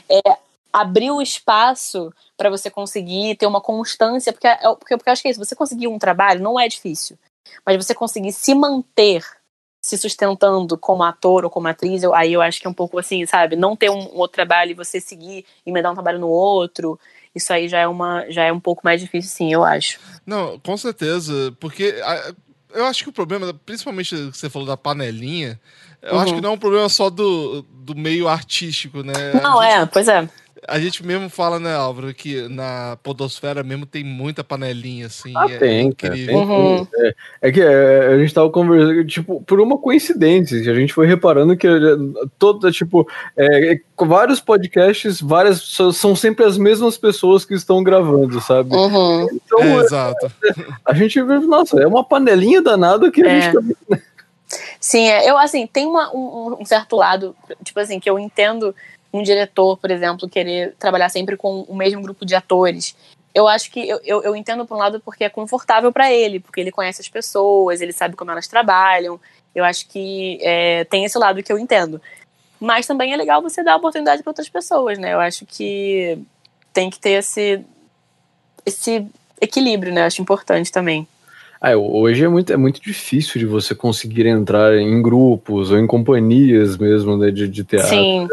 É, abrir o espaço para você conseguir ter uma constância, porque, é, porque, porque eu acho que é isso, você conseguir um trabalho não é difícil, mas você conseguir se manter se sustentando como ator ou como atriz, eu, aí eu acho que é um pouco assim, sabe? Não ter um, um outro trabalho e você seguir e me dar um trabalho no outro, isso aí já é, uma, já é um pouco mais difícil, sim, eu acho. Não, com certeza, porque eu acho que o problema, principalmente que você falou da panelinha, eu uhum. acho que não é um problema só do, do meio artístico, né? Não, gente, é, pois é. A gente mesmo fala, né, Álvaro, que na podosfera mesmo tem muita panelinha, assim. Ah, é tem, cara, tem uhum. é, é, que é, a gente tava conversando, tipo, por uma coincidência, a gente foi reparando que toda, tipo, é, vários podcasts, várias, são sempre as mesmas pessoas que estão gravando, sabe? Uhum. Então, é, exato. A gente vê, nossa, é uma panelinha danada que a gente também... Né? Sim, eu, assim, tem uma, um, um certo lado, tipo assim, que eu entendo um diretor, por exemplo, querer trabalhar sempre com o mesmo grupo de atores. Eu acho que eu, eu, eu entendo por um lado porque é confortável para ele, porque ele conhece as pessoas, ele sabe como elas trabalham. Eu acho que é, tem esse lado que eu entendo. Mas também é legal você dar oportunidade para outras pessoas, né? Eu acho que tem que ter esse, esse equilíbrio, né? Eu acho importante também. Ah, hoje é muito, é muito difícil de você conseguir entrar em grupos ou em companhias mesmo né, de, de teatro. Sim.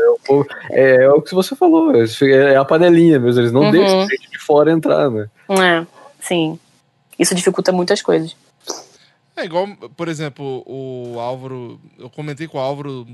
É, é, é, o que você falou, é, é a panelinha mesmo, eles não uhum. deixam a gente de fora entrar, né? É, sim. Isso dificulta muitas coisas. É igual, por exemplo, o Álvaro, eu comentei com o Álvaro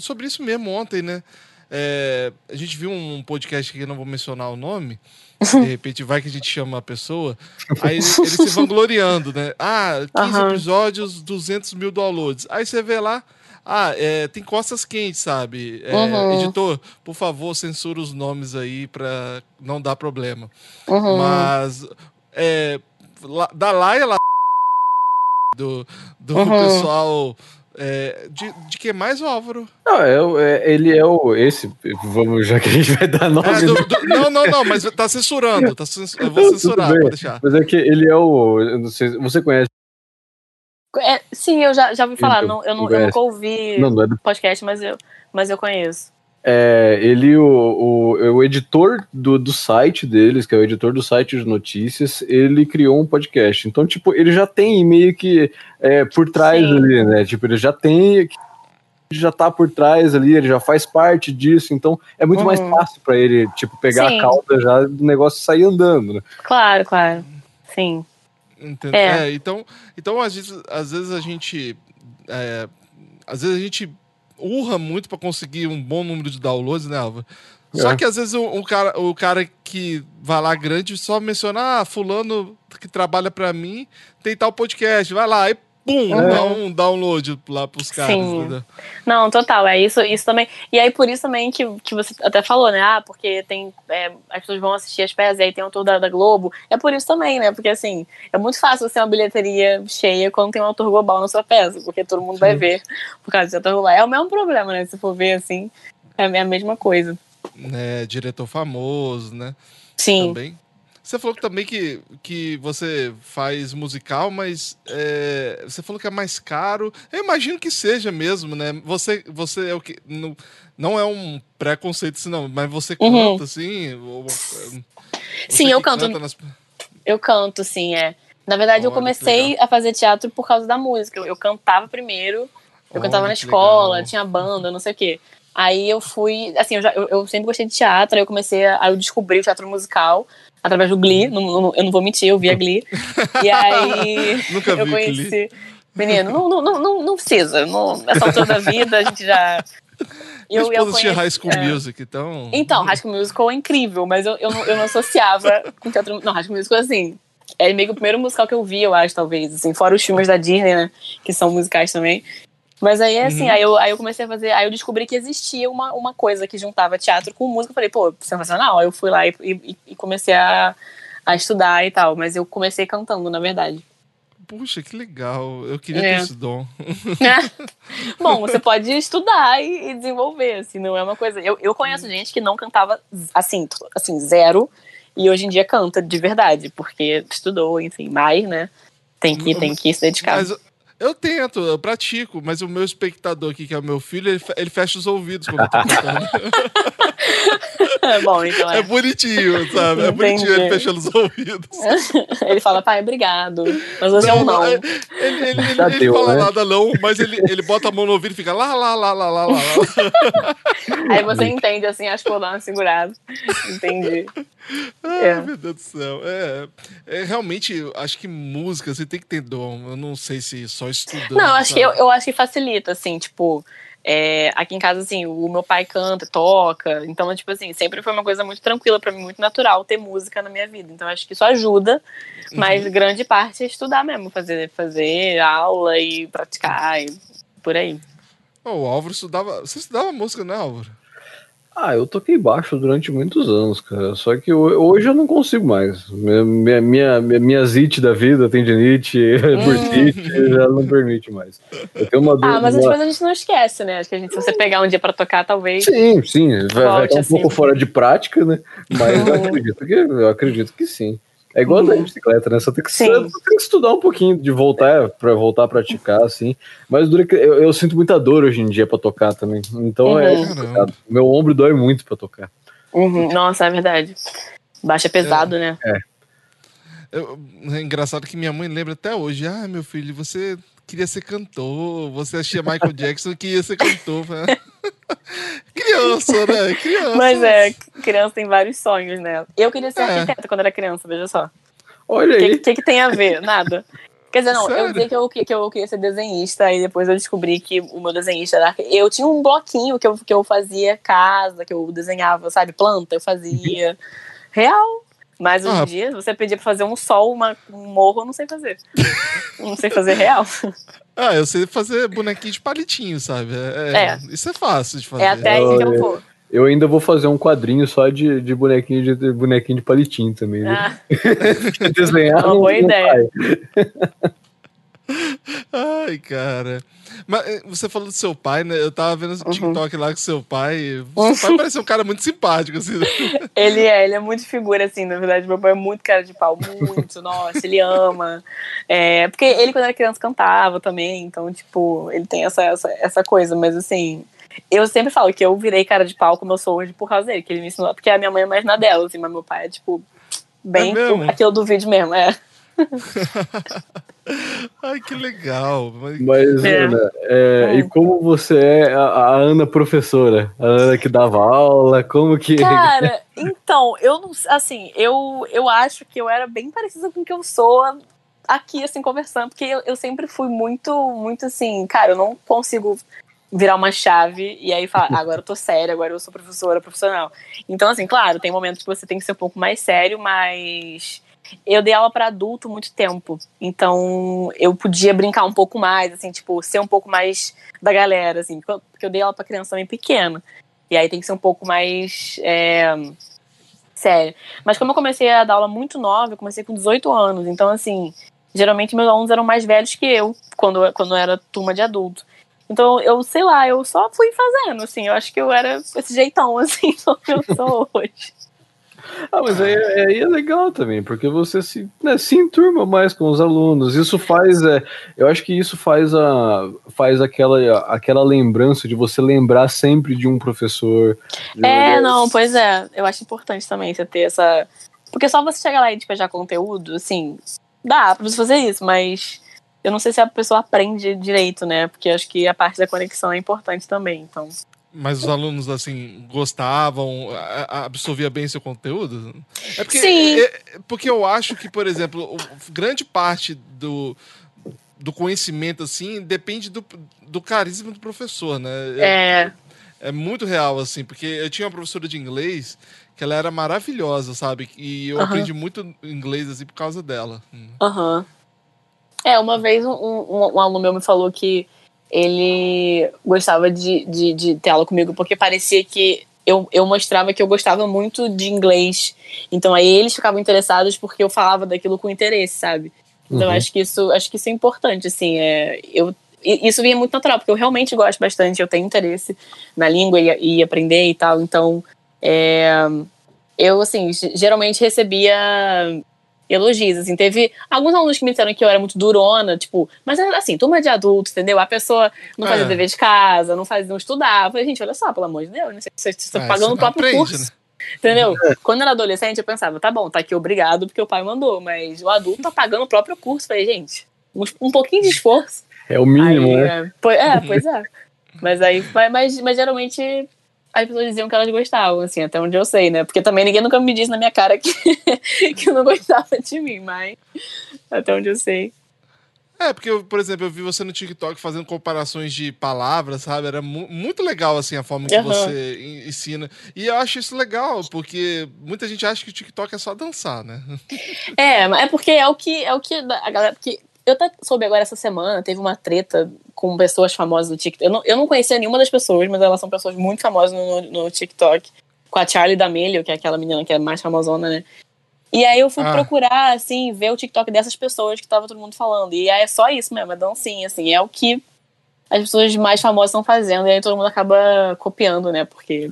sobre isso mesmo ontem, né? É, a gente viu um podcast que eu não vou mencionar o nome, de repente vai que a gente chama a pessoa, aí ele, ele se vangloriando, né? Ah, 15 uhum. episódios, 200 mil downloads. Aí você vê lá, ah, é, tem costas quentes, sabe? É, uhum. Editor, por favor, censura os nomes aí pra não dar problema. Uhum. Mas é, da Laia lá do, do uhum. pessoal é, de, de que mais, o Álvaro? Não, é, é, ele é o. Esse. Vamos, já que a gente vai dar nome. É, do, do, não, não, não, mas tá censurando. Tá censur, eu vou censurar, pode deixar. Mas é que ele é o. Eu não sei, você conhece. É, sim, eu já, já ouvi falar. Então, não, eu, não, eu nunca ouvi não, não é do... podcast, mas eu, mas eu conheço. É, ele, o, o, o editor do, do site deles, que é o editor do site de notícias, ele criou um podcast. Então, tipo, ele já tem meio que é, por trás Sim. ali, né? Tipo, ele já tem. Ele já tá por trás ali, ele já faz parte disso, então é muito uhum. mais fácil para ele, tipo, pegar Sim. a cauda já do negócio e sair andando, né? Claro, claro. Sim. É. é. então, então às, vezes, às vezes a gente. É, às vezes a gente urra muito para conseguir um bom número de downloads, né, Alva? Só é. que às vezes o, o, cara, o cara que vai lá grande só menciona, ah, fulano que trabalha para mim tem tal podcast, vai lá, e pum, uhum. dá um download lá pros caras. Sim. Não, total, é isso, isso também. E aí por isso também que, que você até falou, né? Ah, porque tem. É, as pessoas vão assistir as peças, aí tem um autor da, da, Globo. É por isso também, né? Porque assim, é muito fácil você ter uma bilheteria cheia quando tem um autor global na sua peça, porque todo mundo Sim. vai ver por causa do autor global. É o mesmo problema, né? Se for ver assim, é a mesma coisa. É, diretor famoso, né? Sim. Também. Você falou também que, que você faz musical, mas é, você falou que é mais caro. Eu imagino que seja mesmo, né? Você, você é o que. Não, não é um preconceito, não, mas você uhum. canta, assim? Ou, sim, eu canto. Nas... Eu canto, sim, é. Na verdade, Olha, eu comecei a fazer teatro por causa da música. Eu, eu cantava primeiro, eu Olha, cantava na escola, legal. tinha banda, não sei o quê. Aí eu fui, assim, eu, já, eu, eu sempre gostei de teatro, aí eu comecei a, aí eu descobri o teatro musical através do Glee, não, não, eu não vou mentir, eu vi a Glee. e aí Nunca eu conheci. Glee. Menino, não, não, não, não, precisa, não, nessa altura da vida a gente já. Eu, eu conheci, High School é... Music, então. Então, High School Musical é incrível, mas eu, eu, não, eu não associava com teatro. Não, High School Musical, assim, é meio que o primeiro musical que eu vi, eu acho, talvez, assim, fora os filmes da Disney, né, que são musicais também. Mas aí, assim, uhum. aí, eu, aí eu comecei a fazer. Aí eu descobri que existia uma, uma coisa que juntava teatro com música. Eu falei, pô, sensacional. Aí eu fui lá e, e, e comecei a, a estudar e tal. Mas eu comecei cantando, na verdade. Puxa, que legal. Eu queria É. ter esse dom. Bom, você pode estudar e, e desenvolver, assim, não é uma coisa. Eu, eu conheço gente que não cantava assim, assim, zero, e hoje em dia canta de verdade, porque estudou, enfim, mais, né? Tem que, tem que se dedicar. Mas eu- tento, eu pratico, mas o meu espectador aqui, que é o meu filho, ele, ele fecha os ouvidos quando eu tô cantando. Bom, então é. É bonitinho, sabe? É bonitinho ele fechando os ouvidos. Ele fala, pai, obrigado. Mas hoje é um não. Ele, ele, ele, Já ele deu, fala né? nada não, mas ele, ele bota a mão no ouvido e fica lá, lá, lá, lá, lá, lá. lá. Aí você entende, assim, acho que vou dar uma segurada. Entendi. Ai, É. meu Deus do céu. É, é, realmente, acho que música, você tem que ter dom. Eu não sei se só estudando. Não, acho que, eu, eu acho que facilita, assim, tipo. É, aqui em casa, assim, o meu pai canta, toca. Então, tipo assim, sempre foi uma coisa muito tranquila pra mim, muito natural ter música na minha vida. Então, acho que isso ajuda, mas Uhum. grande parte é estudar mesmo, fazer, fazer aula e praticar e por aí. Ô, o Álvaro estudava. Você estudava música, né, Álvaro? Ah, eu toquei baixo durante muitos anos, cara. Só que ho- hoje eu não consigo mais. Minha, minha, minha, minha, zite da vida, tendinite, bursite, já não permite mais. Eu tenho uma dor. Ah, mas uma- a gente não esquece, né? Acho que a gente, se você pegar um dia pra tocar, talvez. Sim, sim, vai, vai estar um assim. pouco fora de prática, né? Mas eu Uhum. acredito que, eu acredito que sim. É igual andar de bicicleta, né? Só tem que, só tem que estudar um pouquinho de voltar para voltar a praticar, assim. Mas dura eu, eu sinto muita dor hoje em dia para tocar também. Então é Uhum. complicado. Meu ombro dói muito para tocar. Uhum, Nossa, é verdade. Baixo é pesado, né? Eu- é engraçado que minha mãe lembra até hoje. Ah, meu filho, você queria ser cantor. Você achia Michael Jackson que ia ser cantor. Criança, né? Criança. Mas é, criança tem vários sonhos, né? Eu queria ser É. arquiteta quando era criança, veja só. Olha O que, aí. que, que tem a ver? Nada. Quer dizer, não, Sério? eu dizia que eu, que, eu queria ser desenhista, e depois eu descobri que o meu desenhista era. Eu tinha um bloquinho que eu, que eu fazia casa, que eu desenhava, sabe, planta, eu fazia. Real. Mas hoje Ah. em dia, se você pedir pra fazer um sol, uma, um morro, eu não sei fazer. não sei fazer real. Ah, eu sei fazer bonequinho de palitinho, sabe? É, É. Isso é fácil de fazer. É até aí que eu vou. Eu ainda vou fazer um quadrinho só de, de bonequinho de, de bonequinho de palitinho também. Ah, Desenhar Uma boa ideia. Ai, cara. Mas eh, você falou do seu pai, né? Eu tava vendo o Uhum. TikTok lá com seu pai. Seu pai parece um cara muito simpático, assim. Ele é, ele é muito figura, assim, na verdade, meu pai é muito cara de pau, muito, nossa, ele ama. É, porque ele, quando era criança, cantava também, então, tipo, ele tem essa, essa, essa coisa, mas assim, eu sempre falo que eu virei cara de pau como eu sou hoje por causa dele, que ele me ensinou, porque a minha mãe é mais na dela, assim, mas meu pai é, tipo, bem É mesmo? o- aquilo do vídeo mesmo, é. Ai, que legal. Mas- É. Ana, é, Hum. e como você é a, a Ana professora? A Ana que dava aula, como que. Cara, então, eu não assim, eu, eu acho que eu era bem parecida com o que eu sou aqui, assim, conversando, porque eu, eu sempre fui muito, muito assim, cara, eu não consigo virar uma chave e aí falar, "Ah, agora eu tô séria, agora eu sou professora profissional. Então, assim, claro, tem momentos que você tem que ser um pouco mais sério, mas eu dei aula para adulto muito tempo. Então, eu podia brincar um pouco mais, assim, tipo, ser um pouco mais da galera, assim, porque eu dei aula para criança também pequena. E aí tem que ser um pouco mais é, sério. Mas como eu comecei a dar aula muito nova, eu comecei com 18 anos. Então, assim, geralmente meus alunos eram mais velhos que eu, quando, quando era turma de adulto. Então, eu sei lá, eu só fui fazendo, assim. Eu acho que eu era esse jeitão, assim, que eu sou hoje. Ah, mas aí, aí é legal também, porque você se, né, se enturma mais com os alunos. Isso faz. É, eu acho que isso faz, a, faz aquela, aquela lembrança de você lembrar sempre de um professor. de É, não, pois é. Eu acho importante também você ter essa. Porque só você chegar lá e despejar conteúdo, assim, dá pra você fazer isso, mas eu não sei se a pessoa aprende direito, né? Porque acho que a parte da conexão é importante também. Então. Mas os alunos, assim, gostavam, absorvia bem seu conteúdo? É porque, Sim. é- é- porque eu acho que, por exemplo, grande parte do, do conhecimento, assim, depende do, do carisma do professor, né? É. É muito real, assim, porque eu tinha uma professora de inglês que ela era maravilhosa, sabe? E eu Aham. aprendi muito inglês, assim, por causa dela. Aham. É, uma vez um, um, um aluno meu me falou que ele gostava de, de, de ter aula comigo porque parecia que eu, eu mostrava que eu gostava muito de inglês. Então aí eles ficavam interessados porque eu falava daquilo com interesse, sabe? Então, Uhum. acho que isso acho que isso é importante, assim. É, eu, isso vinha muito natural, porque eu realmente gosto bastante, eu tenho interesse na língua e, e aprender e tal. Então, é, eu, assim, ge- geralmente recebia elogios, assim. Teve alguns alunos que me disseram que eu era muito durona, tipo, mas assim, turma de adultos, entendeu? A pessoa não fazia É. dever de casa, não fazia, não estudava. Eu falei, gente, olha só, pelo amor de Deus, né? Vocês estão É, pagando o próprio aprende, curso. né? Entendeu? Quando eu era adolescente, eu pensava, tá bom, tá aqui obrigado, porque o pai mandou. Mas o adulto tá pagando o próprio curso. Falei, gente, um, um pouquinho de esforço. É o mínimo, Aí, né? é, pois, é, pois é. Mas aí, mas, mas geralmente as pessoas diziam que elas gostavam, assim, até onde eu sei, né? Porque também ninguém nunca me disse na minha cara que, que não gostava de mim, mas até onde eu sei. É, porque, eu, por exemplo, eu vi você no TikTok fazendo comparações de palavras, sabe? Era mu- muito legal, assim, a forma que Aham. você en- ensina. E eu acho isso legal, porque muita gente acha que o TikTok é só dançar, né? É, mas é porque é o que é o que a galera. Porque eu até soube agora essa semana, teve uma treta com pessoas famosas do TikTok. Eu não, eu não conhecia nenhuma das pessoas, mas elas são pessoas muito famosas no, no TikTok. Com a Charlie D'Amelio, que é aquela menina que é mais famosona, né? E aí eu fui Ah. procurar, assim, ver o TikTok dessas pessoas que tava todo mundo falando. E aí é só isso mesmo, é dancinha, assim. É o que as pessoas mais famosas estão fazendo. E aí todo mundo acaba copiando, né? Porque,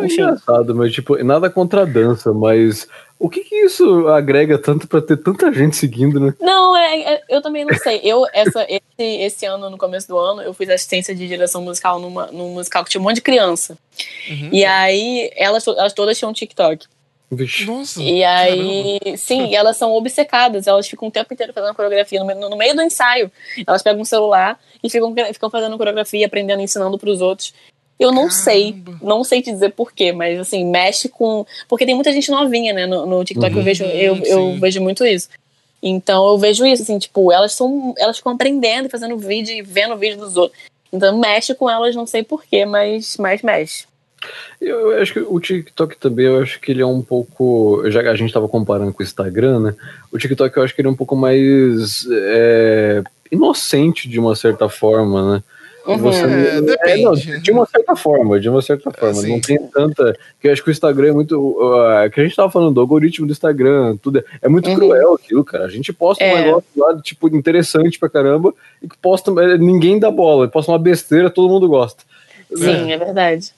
É enfim. engraçado, mas tipo, nada contra a dança, mas o que que isso agrega tanto pra ter tanta gente seguindo, né? Não, é, é- eu também não sei. Eu, essa, esse, esse ano, no começo do ano, eu fiz assistência de direção musical numa, num musical que tinha um monte de criança. Uhum. E aí, elas, elas todas tinham TikTok. Vixe. Nossa. E aí, sim, e elas são obcecadas. Elas ficam o tempo inteiro fazendo coreografia. No, meio- no meio do ensaio, elas pegam um celular e ficam, ficam fazendo coreografia, aprendendo, ensinando pros outros. Eu não sei, Caramba. não sei te dizer porquê, mas assim, mexe com. Porque tem muita gente novinha, né? No, no TikTok eu Uhum. vejo, eu, eu vejo muito isso. Então eu vejo isso, assim, tipo, elas são. Elas ficam aprendendo, fazendo vídeo e vendo vídeo dos outros. Então mexe com elas, não sei porquê, mas, mas mexe. Eu, eu acho que o TikTok também, eu acho que ele é um pouco. Já que a gente tava comparando com o Instagram, né? O TikTok eu acho que ele é um pouco mais é, inocente de uma certa forma, né? Uhum. Você É, depende. não, de uma certa forma, de uma certa forma. sim, não tem tanta. Que eu acho que o Instagram é muito. Uh, que a gente tava falando do algoritmo do Instagram, tudo. É, é muito Uhum. cruel aquilo, cara. A gente posta um É. negócio lá, tipo, interessante pra caramba, e que posta. é, Ninguém dá bola. Posta uma besteira, todo mundo gosta. Sim, é, verdade.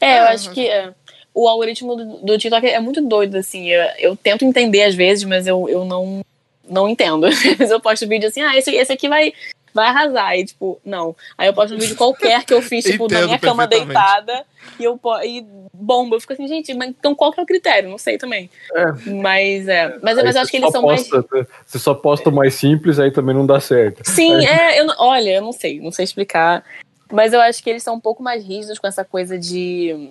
É, eu É, acho que é, o algoritmo do, do TikTok é muito doido, assim. Eu, eu tento entender às vezes, mas eu, eu não, não entendo. Às vezes eu posto vídeo assim, ah, esse, esse aqui vai, vai arrasar. E, tipo, não. Aí eu posto um vídeo qualquer que eu fiz, tipo, na minha cama deitada, e eu e bomba. Eu fico assim, gente, mas então qual que é o critério? Não sei também. Mas é. Mas, Aí mas eu acho que eles são mais. posta- né? Você só posta o mais simples, aí também não dá certo. Sim, é, eu, olha, eu não sei, não sei explicar. Mas eu acho que eles são um pouco mais rígidos com essa coisa de.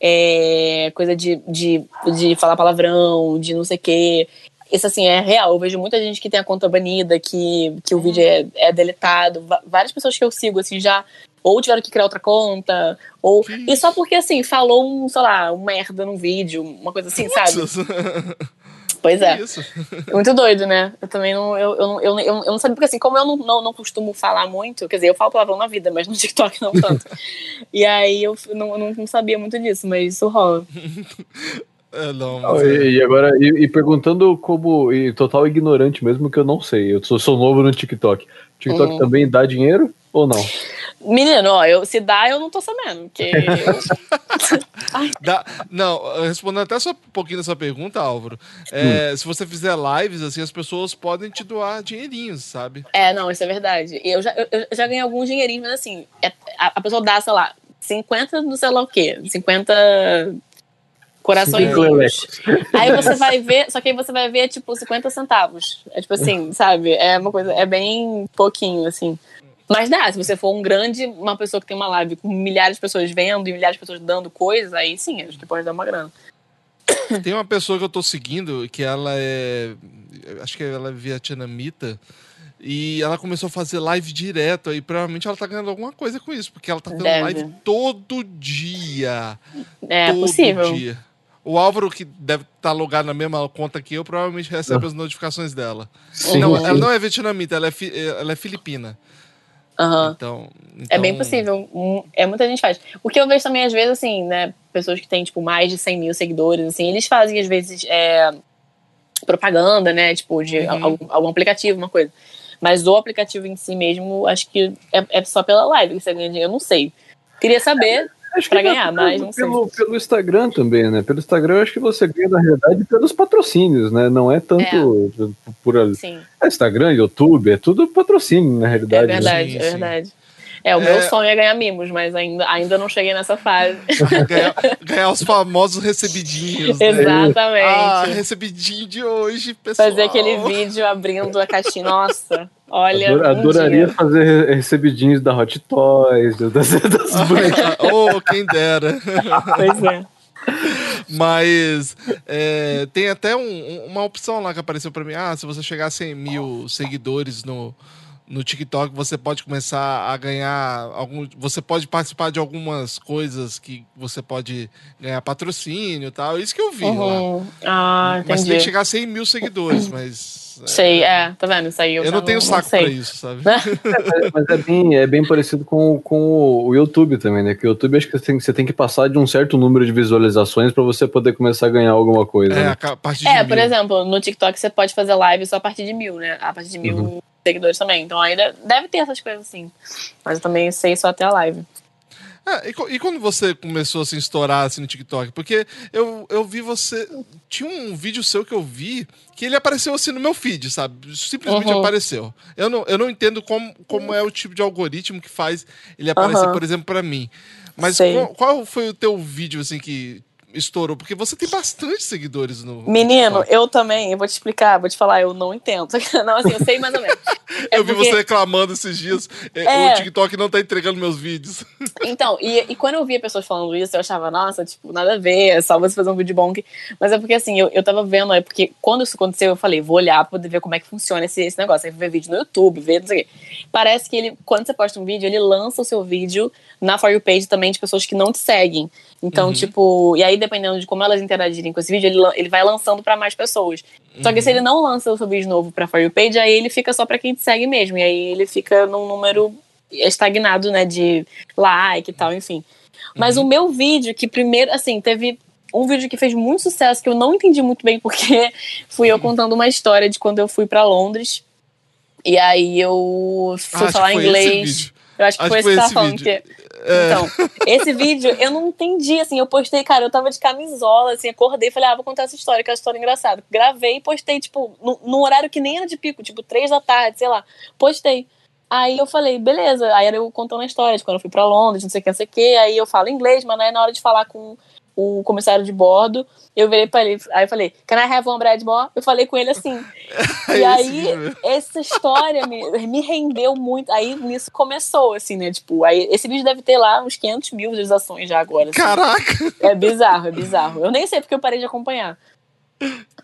é, coisa de, de, de falar palavrão, de não sei o quê. Isso, assim, é real. Eu vejo muita gente que tem a conta banida, que, que o vídeo é, é deletado. Várias pessoas que eu sigo, assim, já ou tiveram que criar outra conta, ou. E só porque, assim, falou um, sei lá, um merda num vídeo, uma coisa assim, sabe? Putz, Pois é. Isso. Muito doido, né? Eu também não. Eu, eu, não- eu, eu, não sabia, porque assim, como eu não, não, não costumo falar muito, quer dizer, eu falo palavrão na vida, mas no TikTok não tanto. e aí eu não, não sabia muito disso, mas isso rola. É, não, Não, mas é. E, e agora, e, e perguntando como, e total ignorante mesmo, que eu não sei. Eu sou, sou novo no TikTok. TikTok Uhum. também dá dinheiro ou não? Menino, ó, eu, se dá, eu não tô sabendo. Porque eu- Dá- não, respondendo até só um pouquinho dessa pergunta, Álvaro. é, Se você fizer lives, assim, as pessoas podem te doar dinheirinhos, sabe? É, não, isso é verdade. Eu já, eu, eu já ganhei alguns dinheirinhos, mas assim, é- a, a pessoa dá, sei lá, 50 do sei lá o quê, 50 corações. Aí você vai ver, só que aí você vai ver, tipo, 50 centavos. É tipo assim, sabe? É uma coisa, é bem pouquinho, assim. Mas dá, se você for um grande, uma pessoa que tem uma live com milhares de pessoas vendo e milhares de pessoas dando coisas, aí sim, acho que pode dar uma grana. Tem uma pessoa que eu tô seguindo que ela é. Acho que ela é vietnamita. E ela começou a fazer live direto aí. Provavelmente ela tá ganhando alguma coisa com isso, porque ela tá tendo Deve. live todo dia. É todo possível. dia. O Álvaro, que deve estar logado na mesma conta que eu, provavelmente recebe as notificações dela. Sim, não, sim. ela não é vietnamita, ela é, fi- ela é filipina. Aham. Então, É bem então- possível. Hum, É muita gente faz. O que eu vejo também, às vezes, assim, né? Pessoas que têm, tipo, mais de 100 mil seguidores, assim, eles fazem, às vezes, é, propaganda, né? Tipo, de Uhum. algum, algum aplicativo, uma coisa. Mas o aplicativo em si mesmo, acho que é, é só pela live que você ganha dinheiro. Eu não sei. Queria saber. Acho Pra ganhar, pelo- mas não sei. pelo, pelo Instagram também, né? Pelo Instagram eu acho que você ganha, na realidade, pelos patrocínios, né? Não é tanto por ali. Sim, É Instagram, YouTube, é tudo patrocínio, na é realidade. né? verdade, Sim, é sim. verdade. É, o É. meu sonho é ganhar mimos, mas ainda, ainda não cheguei nessa fase. Ganhar, ganhar os famosos recebidinhos, né? Exatamente. Ah, recebidinho de hoje, pessoal. Fazer aquele vídeo abrindo a caixinha. Nossa, olha. Ador- um adoraria dia. fazer re- recebidinhos da Hot Toys, das, das bonecas. oh, quem dera. Pois é. Mas é, tem até um- um- uma opção lá que apareceu pra mim. Ah, se você chegar a 100 mil seguidores no, no TikTok, você pode começar a ganhar algum. Você pode participar de algumas coisas que você pode ganhar patrocínio e tal. Isso que eu vi lá. Uhum. Ah, Mas tem que chegar a 100 mil seguidores, mas. é, Sei, é, tá vendo? Isso aí eu, Eu já não tenho saco pra isso, sabe? Mas é bem, é bem parecido com, com o YouTube também, né? Que o YouTube acho que você tem, você tem que passar de um certo número de visualizações pra você poder começar a ganhar alguma coisa. É, né? a partir de É, por mil. exemplo, no TikTok você pode fazer live só a partir de mil, né? A partir de mil Uhum. Seguidores também. Então ainda deve ter essas coisas assim. Mas eu também sei só até a live. Ah, e, e quando você começou a se estourar assim no TikTok? Porque eu, eu vi você. Tinha um vídeo seu que eu vi que ele apareceu assim no meu feed, sabe? Simplesmente Uhum. apareceu. Eu não, eu não entendo como, como é o tipo de algoritmo que faz ele aparecer, Uhum. por exemplo, pra mim. Mas qual, qual foi o teu vídeo assim que estourou? Porque você tem bastante seguidores no. no Menino, eu também, eu vou te explicar, vou te falar, eu não entendo. Não, assim, eu sei mais ou menos. É eu vi porque- você reclamando esses dias. eh, É. O TikTok não tá entregando meus vídeos. Então, e, e quando eu via pessoas falando isso, eu achava, nossa, tipo, nada a ver, é só você fazer um vídeo bom. Que... Mas é porque assim, eu, eu tava vendo, é porque quando isso aconteceu, eu falei, vou olhar pra poder ver como é que funciona esse, esse negócio. Aí ver vídeo no YouTube, ver, não sei o quê. Parece que ele, quando você posta um vídeo, ele lança o seu vídeo na For You page também de pessoas que não te seguem. Então, Uhum. tipo, e aí dependendo de como elas interagirem com esse vídeo, ele, ele vai lançando pra mais pessoas. Só que se ele não lança o seu vídeo novo pra For You page, aí ele fica só pra quem te segue mesmo. E aí ele fica num número estagnado, né, de like e tal, enfim. Mas o meu vídeo, que primeiro, assim, teve um vídeo que fez muito sucesso, que eu não entendi muito bem porque fui eu contando uma história de quando eu fui pra Londres. E aí eu fui Ah, acho falar que foi esse inglês. vídeo. Eu acho que Acho foi esse que tava falando. Que... Então, esse vídeo eu não entendi, assim, eu postei, cara, eu tava de camisola, assim, acordei e falei, ah, vou contar essa história, que é uma história engraçada. Gravei e postei, tipo, no, num horário que nem era de pico, tipo, três da tarde, sei lá. Postei. Aí eu falei, beleza. Aí era eu contando a história de quando eu fui pra Londres, não sei o que, não sei o que. Aí eu falo inglês, mas aí na hora de falar com o comissário de bordo, eu virei pra ele, aí eu falei, can I have one bread more? Eu falei com ele assim. É e esse aí, essa história me, me rendeu muito. Aí nisso começou, assim, né? Tipo, aí esse vídeo deve ter lá uns 500 mil visualizações já agora. assim. Caraca! É bizarro, é bizarro. Eu nem sei porque eu parei de acompanhar.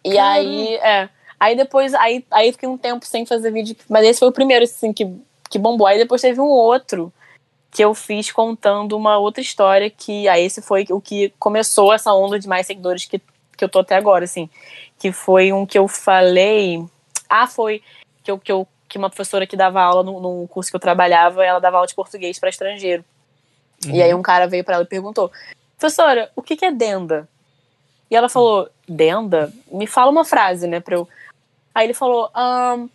E aí, é. Aí depois, aí, aí fiquei um tempo sem fazer vídeo. Mas esse foi o primeiro, assim, que, que bombou. Aí depois teve um outro que eu fiz contando uma outra história que aí esse foi o que começou essa onda de mais seguidores que, que eu tô até agora, assim. Que foi um que eu falei. Ah, foi que, eu, que, eu, que uma professora que dava aula no, no curso que eu trabalhava, ela dava aula de português para estrangeiro. E aí um cara veio para ela e perguntou: Professora, o que, que é denda? E ela falou: Denda? Me fala uma frase, né? Pra eu... Aí ele falou: "Ahn,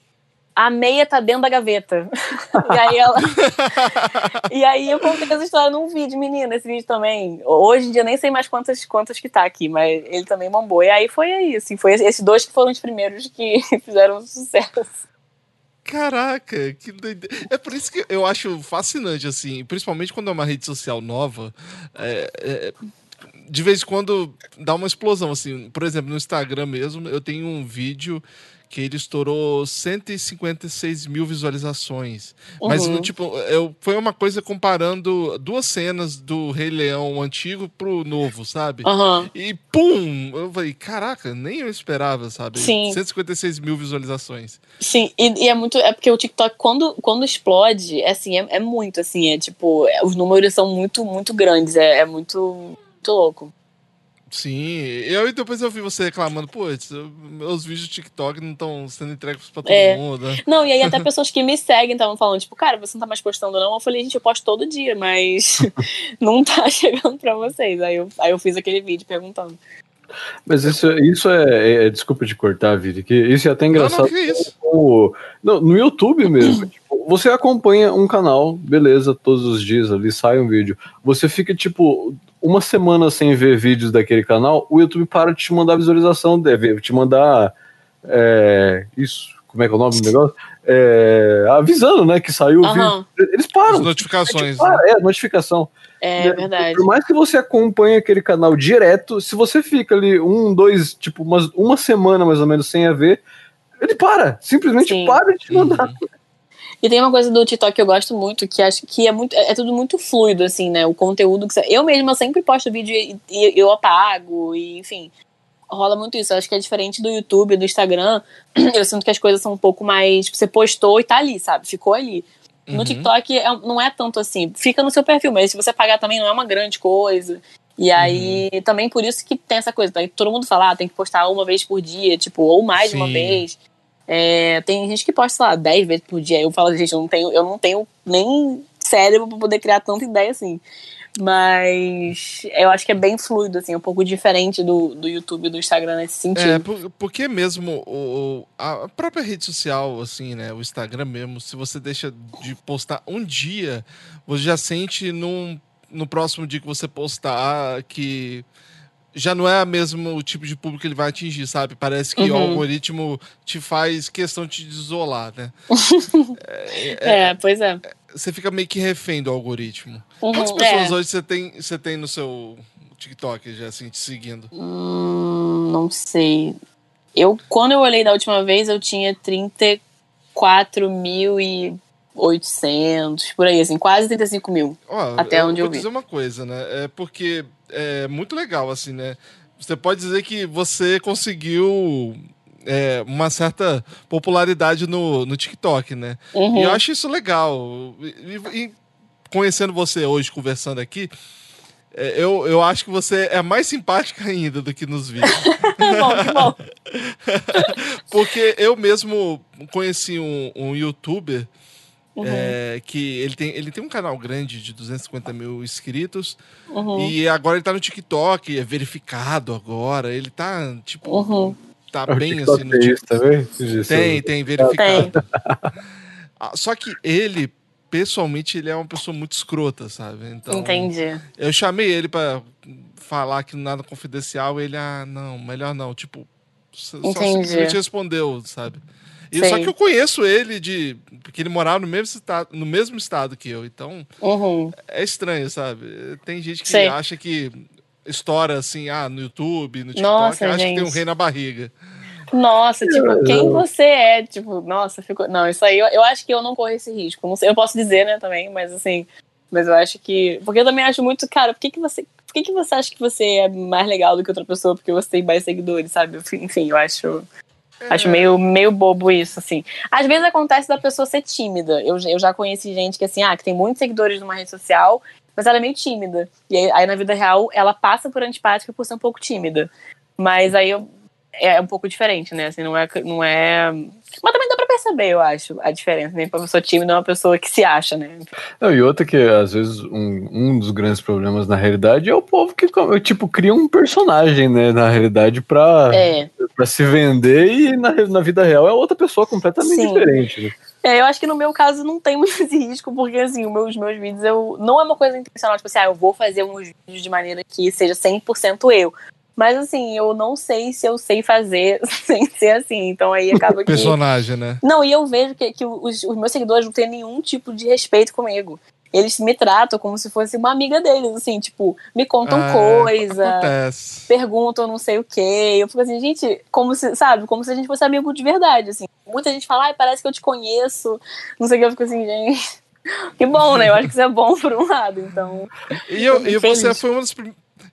A meia tá dentro da gaveta. e aí ela. e aí eu contei essa história num vídeo, menina. Esse vídeo também. Hoje em dia nem sei mais quantas, quantas que tá aqui, mas ele também bombou. E aí foi aí, assim. Foi esses dois que foram os primeiros que fizeram sucesso. Caraca, que doideira. É por isso que eu acho fascinante, assim, principalmente quando é uma rede social nova. é, é, de vez em quando dá uma explosão, assim. Por exemplo, no Instagram mesmo, eu tenho um vídeo que ele estourou 156 mil visualizações. Mas, Uhum. no, tipo, eu, foi uma coisa comparando duas cenas do Rei Leão antigo pro novo, sabe? Aham. E pum! Eu falei, caraca, nem eu esperava, sabe? Sim. 156 mil visualizações. Sim, e, e é muito. É porque o TikTok, quando, quando explode, é assim, é, é muito, assim, é tipo, é- os números são muito, muito grandes, é, é muito, muito louco. Sim, eu e depois eu vi você reclamando, pô, meus vídeos do TikTok não estão sendo entregues pra todo É. mundo, né? Não, e aí até pessoas que me seguem estavam falando, tipo, cara, você não tá mais postando, não? Eu falei, gente, eu posto todo dia, mas não tá chegando pra vocês. Aí eu, aí eu fiz aquele vídeo perguntando. Mas isso, isso é, é- Desculpa te cortar, Vini, que isso é até engraçado. Não, não, isso. no, no YouTube mesmo. tipo, você acompanha um canal, beleza, todos os dias ali sai um vídeo. Você fica, tipo, uma semana sem ver vídeos daquele canal, o YouTube para de te mandar visualização, deve te mandar. é, isso, como é que é o nome do negócio? É, avisando, né, que saiu o Aham. vídeo. Eles As param. notificações. Para, né? é, notificação. É Né? verdade. Por mais que você acompanhe aquele canal direto, se você fica ali um, dois, tipo, umas, uma semana mais ou menos sem a ver, ele para. Simplesmente Sim. para de te mandar. Uhum. E tem uma coisa do TikTok que eu gosto muito, que acho que é muito, é tudo muito fluido, assim, né? O conteúdo que você, eu mesma sempre posto vídeo e, e eu apago, e enfim. Rola muito isso. Eu acho que é diferente do YouTube, do Instagram. Eu sinto que as coisas são um pouco mais. Tipo, você postou e tá ali, sabe? Ficou ali. No Uhum. TikTok é- não é tanto assim. Fica no seu perfil, mas se você pagar também não é uma grande coisa. E aí, Uhum. também por isso que tem essa coisa. Tá? Todo mundo fala, ah, tem que postar uma vez por dia, tipo, ou mais de uma Sim. vez. É, tem gente que posta, sei lá, 10 vezes por dia. Eu falo, gente, eu não tenho, eu não tenho nem cérebro pra poder criar tanta ideia assim. Mas eu acho que é bem fluido, assim, um pouco diferente do, do YouTube e do Instagram nesse sentido. É, por- porque mesmo o, o- a própria rede social, assim, né? O Instagram mesmo, se você deixa de postar um dia, você já sente num, no próximo dia que você postar que já não é o mesmo tipo de público que ele vai atingir, sabe? Parece que o Uhum. algoritmo te faz questão de te isolar, né? É, pois é. Você fica meio que refém do algoritmo. Uhum, Quantas pessoas é. hoje você tem, você tem no seu TikTok já assim te seguindo? Hum, não sei. Eu, quando eu olhei da última vez, eu tinha 34.800, por aí, assim, quase 35 mil. Até onde eu vou vi. dizer uma coisa, né? É porque é muito legal, assim, né? Você pode dizer que você conseguiu é, uma certa popularidade no, no TikTok, né? Uhum. E eu acho isso legal. E, e conhecendo você hoje, conversando aqui, é, eu, eu acho que você é mais simpática ainda do que nos vídeos. Bom, bom. Porque eu mesmo conheci um, um youtuber Uhum. é, que ele tem, ele tem um canal grande de 250 mil inscritos Uhum. e agora ele tá no TikTok, é verificado agora. Ele tá, tipo, Uhum. Tá O bem TikTok assim no tem TikTok. também? Isso. Tem, tem, verificado. Tem. Ah, Só que ele, pessoalmente, ele é uma pessoa muito escrota, sabe? Então, Entendi. eu chamei ele pra falar que nada confidencial, ele, ah, não, melhor não. Tipo, só só Entendi. simplesmente respondeu, sabe? E Sei. só que eu conheço ele de. Porque ele morava no mesmo estado, no mesmo estado que eu. Então, Uhum. é estranho, sabe? Tem gente que Sei. acha que estoura assim, ah, no YouTube, no TikTok, Nossa, acha que tem um gente. rei na barriga. Nossa, tipo, É, quem você é? Tipo, nossa, ficou. Não, isso aí eu, eu acho que eu não corro esse risco. Não sei, eu posso dizer, né, também, mas assim. Mas eu acho que. Porque eu também acho muito, cara, por que, que você. Por que, que você acha que você é mais legal do que outra pessoa porque você tem mais seguidores, sabe? Enfim, eu acho. Acho meio, meio bobo isso, assim. Às vezes acontece da pessoa ser tímida. Eu, eu já conheci gente que, assim, ah, que tem muitos seguidores numa rede social, mas ela é meio tímida. E aí, aí na vida real, ela passa por antipática por ser um pouco tímida. Mas aí eu, é um pouco diferente, né? Assim, não é, não é. Mas também dá pra perceber, eu acho, a diferença. Nem né? uma pessoa tímida é uma pessoa que se acha, né? Não, e outra que, às vezes, um, um dos grandes problemas na realidade é o povo que, tipo, cria um personagem, né, na realidade, pra, É. pra se vender e na, na vida real é outra pessoa completamente Sim. diferente. Né? É, eu acho que no meu caso não tem muito esse risco, porque assim, os meus, meus vídeos eu. Não é uma coisa intencional, tipo assim, ah, eu vou fazer uns vídeos de maneira que seja 100% eu. Mas assim, eu não sei se eu sei fazer sem ser assim. Então aí acaba que. Personagem, né? Não, e eu vejo que, que os, os meus seguidores não têm nenhum tipo de respeito comigo. Eles me tratam como se fosse uma amiga deles, assim, tipo, me contam Ah, coisa, Acontece. perguntam não sei o quê. Eu fico assim, gente, como se, sabe, como se a gente fosse amigo de verdade, assim. Muita gente fala, ai, parece que eu te conheço, não sei o que, eu fico assim, gente. Que bom, né? Eu acho que isso é bom por um lado, então. E, eu, e você foi uma das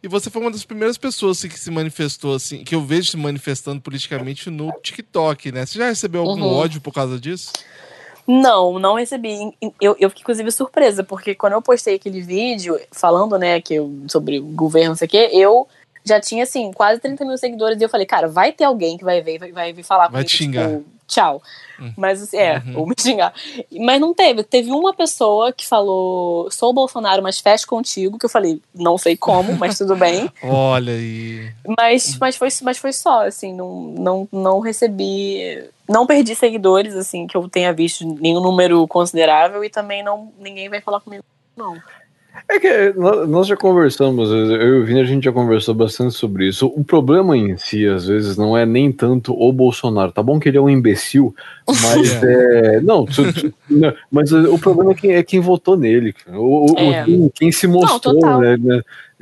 e você foi uma das primeiras pessoas assim, que se manifestou assim, que eu vejo se manifestando politicamente no TikTok, né? Você já recebeu algum Uhum. ódio por causa disso? Não, não recebi. Eu, eu fiquei, inclusive, surpresa, porque quando eu postei aquele vídeo falando, né, que eu, sobre o governo, não sei o quê, eu já tinha, assim, quase 30 mil seguidores, e eu falei, cara, vai ter alguém que vai ver, vai, vai vir falar Vai comigo, te xingar. tipo, tchau. Mas assim, é, ou me xingar. Mas não teve. Teve uma pessoa que falou: sou Bolsonaro, mas fecho contigo, que eu falei, não sei como, mas tudo bem. Olha aí. Mas, mas, foi, mas foi só, assim, não, não, não recebi. Não perdi seguidores, assim, que eu tenha visto nenhum número considerável e também não ninguém vai falar comigo, não. É que nós já conversamos, eu e o Vini, a gente já conversou bastante sobre isso. O problema em si, às vezes, não é nem tanto o Bolsonaro. Tá bom que ele é um imbecil, mas é. Não, tu- tu- não, mas o problema é quem, é quem votou nele. O, o- É. quem, quem se mostrou, total. né, né,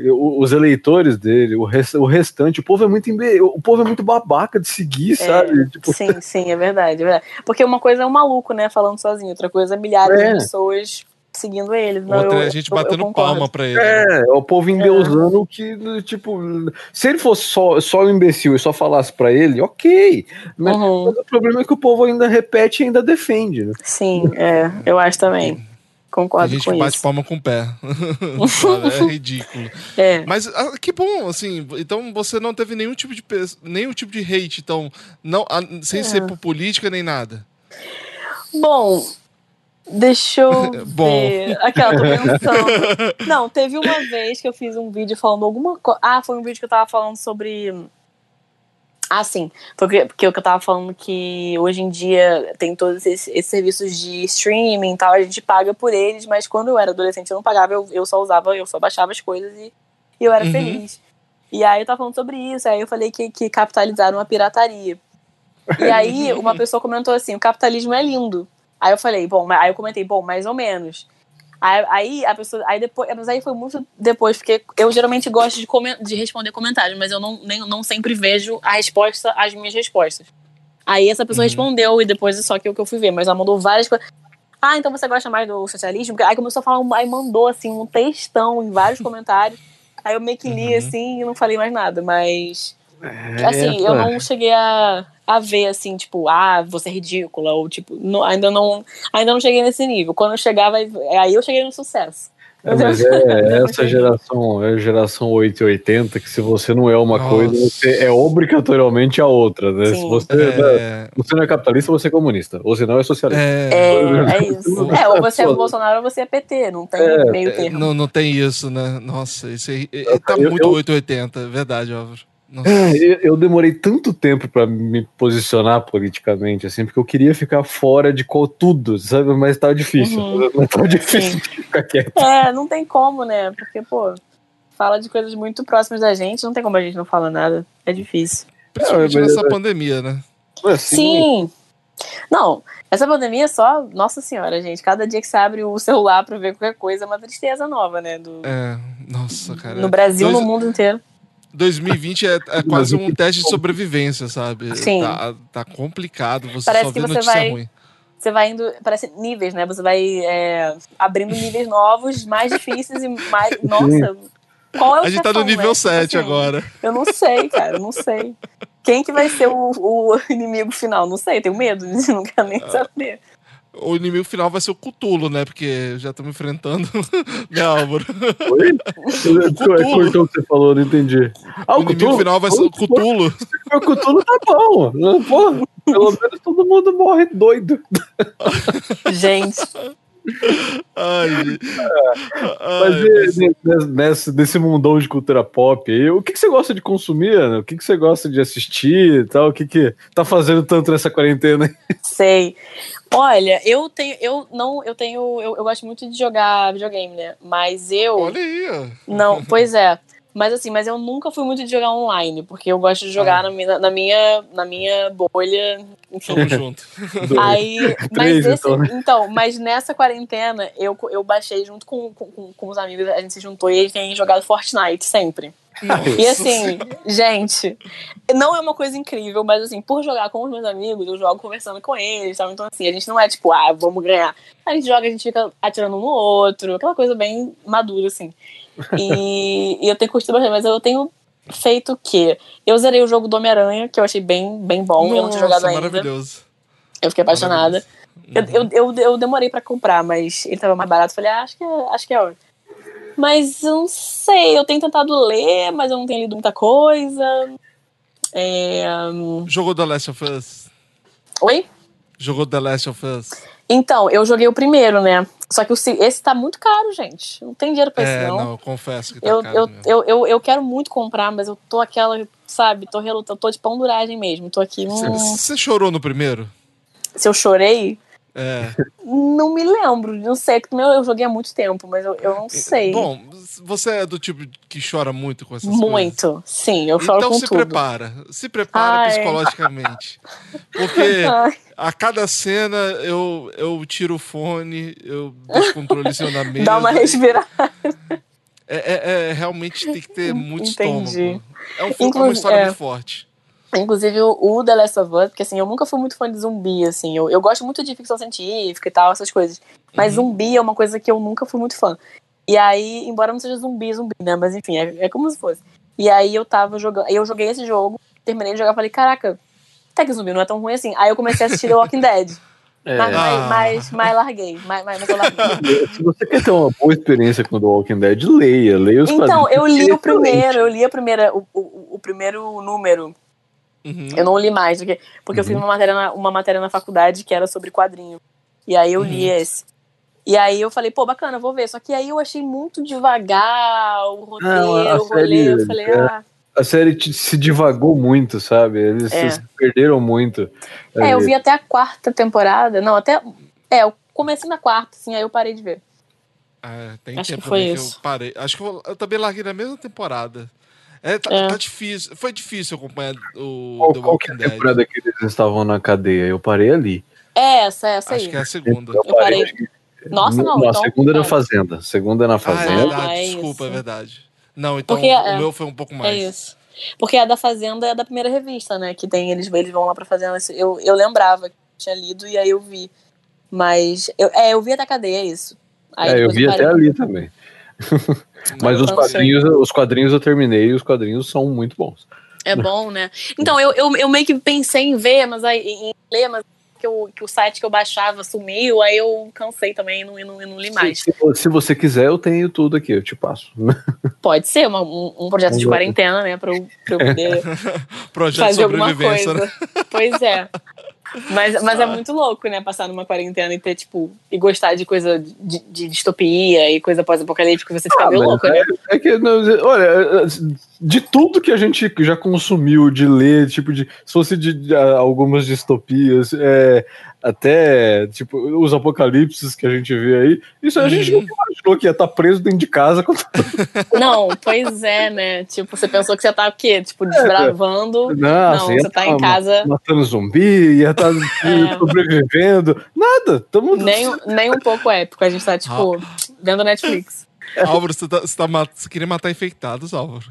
Os eleitores dele, o, res- o restante, o povo é muito imbe... o povo é muito babaca de seguir, sabe? Tipo, Sim, sim, é verdade, é verdade. Porque uma coisa é um maluco, né, falando sozinho, outra coisa é milhares É. de pessoas seguindo ele. Não, Outra eu- é a gente eu- eu batendo concordo. palma pra ele. É, é o povo endeusando que, tipo, se ele fosse só, só um imbecil e só falasse pra ele, ok. Mas, Uhum. o problema é que o povo ainda repete e ainda defende, né? Sim, é, eu acho também. Concordo gente com que bate isso. palma com o pé. É ridículo. É. Mas ah, que bom, assim. Então você não teve nenhum tipo de nenhum tipo de hate, então não ah, sem ser É. por política nem nada. Bom, deixa eu Bom. ver. Aquela, tô pensando. Não, teve uma vez que eu fiz um vídeo falando alguma coisa. Ah, foi um vídeo que eu tava falando sobre. Ah, sim. Foi que- porque eu tava falando que hoje em dia tem todos esses, esses serviços de streaming e tal, a gente paga por eles, mas quando eu era adolescente eu não pagava, eu, eu só usava, eu só baixava as coisas e, e eu era Uhum. feliz. E aí eu tava falando sobre isso, aí eu falei que, que capitalizaram a pirataria. E aí uma pessoa comentou assim: o capitalismo é lindo. Aí eu falei, bom, aí eu comentei, bom, mais ou menos. Aí, aí a pessoa, aí depois, mas aí foi muito depois, porque eu geralmente gosto de, comen- de responder comentários, mas eu não, nem, não sempre vejo a resposta às minhas respostas. Aí essa pessoa Uhum. respondeu e depois é só que eu, que eu fui ver, mas ela mandou várias coisas. Ah, então você gosta mais do socialismo? Aí começou a falar, aí mandou assim um textão em vários comentários. Aí eu meio que li Uhum. assim e não falei mais nada, mas É, assim, eu não cheguei a, a ver assim, tipo, ah, você é ridícula, ou tipo, não- ainda não ainda não cheguei nesse nível. Quando eu chegar, vai, aí eu cheguei no sucesso. É, mas é essa geração, é a geração 880, que se você não é uma Nossa. coisa, você é obrigatoriamente a outra, né? Se Sim. você, É, você não é capitalista, você é comunista. Ou se não, é socialista. é, É, é isso. É, ou você é Bolsonaro ou você é PT, não tem É, meio é, termo. não, não tem isso, né? Nossa, isso aí é, tá Eu- muito eu- 880, é verdade, Álvaro. Nossa. É, Eu, eu demorei tanto tempo pra me posicionar politicamente, assim, porque eu queria ficar fora de qual tudo, sabe? Mas tava difícil. Uhum. Mas tava difícil de ficar quieto. É, não tem como, né? Porque, pô, fala de coisas muito próximas da gente, não tem como a gente não falar nada. É difícil. Principalmente É, mas- nessa pandemia, né? Assim, Sim. Não, essa pandemia é só, nossa senhora, gente. Cada dia que você abre o celular pra ver qualquer coisa é uma tristeza nova, né? Do, É, nossa, cara. no Brasil, Dois- no mundo inteiro. 2020 é, é quase um teste de sobrevivência, sabe? Sim. Tá, tá complicado, você Parece só que vê você notícia vai- ruim. Você vai indo, parece níveis, né? Você vai é, abrindo níveis novos, mais difíceis e mais. Nossa, qual é o A gente tá no chefão, nível né? 7 Tipo assim, agora. Eu não sei, cara, eu não sei. Quem que vai ser o, o inimigo final? Não sei, tenho medo, não quero nem saber. O inimigo final vai ser o Cutulo, né? Porque já estamos enfrentando. né, Álvaro? Oi? Cortou o que você falou, não entendi. Ah, o inimigo final vai ser o Cutulo. O Cutulo tá bom. Pô, pelo menos todo mundo morre doido. Gente, Ai, gente. Mas Ai, nesse, nesse, nesse mundão de cultura pop aí, o que, que você gosta de consumir, Ana? O que, que você gosta de assistir e tal? O que, que tá fazendo tanto nessa quarentena? aí? sei. Olha, eu tenho, eu não, eu tenho, eu, eu gosto muito de jogar videogame, né? Mas eu Olha aí, ó. Não, pois é. Mas assim, mas eu nunca fui muito de jogar online, porque eu gosto de jogar Ah. na, minha, na, minha, na minha bolha. Enfim. Tamo junto. Aí, mas Três, esse, então, então, mas nessa quarentena eu, eu baixei junto com, com, com- os amigos, a gente se juntou e a gente tem jogado Fortnite sempre. E assim, gente, não é uma coisa incrível, mas assim, por jogar com os meus amigos, eu jogo conversando com eles, sabe? Então assim, a gente não é tipo, ah, vamos ganhar. A gente joga, a gente fica atirando um no outro, aquela coisa bem madura, assim. E, e eu tenho curtido bastante, mas eu tenho feito o quê? Eu zerei o jogo do Homem-Aranha, que eu achei bem, bem bom, eu não tinha jogado ainda. maravilhoso. Eu fiquei apaixonada. Eu, Maravilhoso. eu, eu, eu demorei pra comprar, mas ele tava mais barato. Falei, ah, acho que, é- acho que é hora. Mas eu não sei, eu tenho tentado ler, mas eu não tenho lido muita coisa. É, hum, Jogou The Last of Us. Oi? Jogou The Last of Us? Então, eu joguei o primeiro, né? Só que esse tá muito caro, gente. Não tem dinheiro pra É, não. não, eu confesso que tá eu, caro eu, eu, eu, eu quero muito comprar, mas eu tô aquela, sabe, tô relutando, tô de pão duragem mesmo. Tô aqui. hum, Você chorou no primeiro? se eu chorei, É. não me lembro. Não sei, porque meu, eu joguei há muito tempo, mas eu, eu não sei. Bom, você é do tipo que chora muito com essas coisas? muito. Sim, eu choro Então com se tudo. prepara. Se prepara Ai. psicologicamente. Porque Ai, a cada cena eu, eu tiro o fone, eu deixo o controle na mesa. dá uma respirada. É, é- é- realmente tem que ter muito Entendi. estômago. É, um, fo- é uma Inclusive- história é. muito forte. Inclusive o, o The Last of Us, porque assim, eu nunca fui muito fã de zumbi, assim. Eu, eu gosto muito de ficção científica e tal, essas coisas. Mas Uhum. zumbi é uma coisa que eu nunca fui muito fã. E aí, embora não seja zumbi, zumbi, né? Mas enfim, é, é como se fosse. E aí eu tava jogando. Eu joguei esse jogo, terminei de jogar falei, caraca, até que zumbi não é tão ruim assim. Aí eu comecei a assistir The Walking Dead. É, Mas, Ah. mas, mas, mas larguei. Mas, mas, eu larguei. se você quer ter uma boa experiência com The Walking Dead, leia, leia os Então, quadrinhos, eu li o primeiro, eu li a primeira, o, o, o primeiro número. Uhum. Eu não li mais, porque, porque eu fiz uma matéria, na, uma matéria na faculdade que era sobre quadrinho. E aí eu li Uhum. esse. E aí eu falei, pô, bacana, vou ver. Só que aí eu achei muito devagar o roteiro, Não, a o rolê. série, Eu falei, é, ah. A série se divagou muito, sabe? Eles É. se perderam muito. É, eu vi até a quarta temporada. Não, até. É, eu comecei na quarta, assim, aí eu parei de ver. É, tem Acho tempo que foi também isso. eu parei. Acho que eu, eu também larguei na mesma temporada. É, tá, É. tá difícil. Foi difícil acompanhar o Qual, The é Walking a Dead. temporada que eles estavam na cadeia? Eu parei ali. É essa, essa Acho aí. que é a segunda. Eu Eu parei. Nossa, não. a então, segunda é na é. Fazenda. Segunda é na Ah, é Fazenda. verdade. é Desculpa, é isso. verdade. Não, então Porque, o é, meu foi um pouco mais. É isso. Porque a da Fazenda é da primeira revista, né? Que tem, eles, eles vão lá pra Fazenda. Eu, eu lembrava que eu tinha lido e aí eu vi. Mas, eu, é, eu vi até a cadeia, é isso. Aí É, eu vi até parei. ali também. Mas os quadrinhos, os quadrinhos eu terminei e os quadrinhos são muito bons. É bom, né? Então, eu, eu, eu meio que pensei em ver, mas aí, em ler, mas que, eu, que o site que eu baixava sumiu, aí eu cansei também e não, não, não li mais. Se, se você quiser, eu tenho tudo aqui, eu te passo. Pode ser uma- um, um projeto de quarentena, né? Pra eu, pra eu poder Projeto de fazer alguma sobrevivência. coisa. né? Pois é. Mas, mas é muito louco, né? Passar numa quarentena e ter, tipo, e gostar de coisa de, de distopia e coisa pós-apocalíptica, você fica Ah, meio louco, né? É que, não, olha, de tudo que a gente já consumiu, de ler, tipo, de. Se fosse de, de, ah, algumas distopias, é, até, tipo, os apocalipses que a gente vê aí, isso a gente Uhum. nunca imaginou que ia estar preso dentro de casa. com- Não, pois é, né? Tipo, você pensou que você tá o quê? Tipo, desbravando. Não, Não, ia você tá tá em casa. Matando zumbi, ia estar É. sobrevivendo. Nada, tamo. Nem, nem um pouco épico. A gente tá, tipo, vendo Netflix. Álvaro, você, tá, você, tá mat- você queria matar infectados, Álvaro.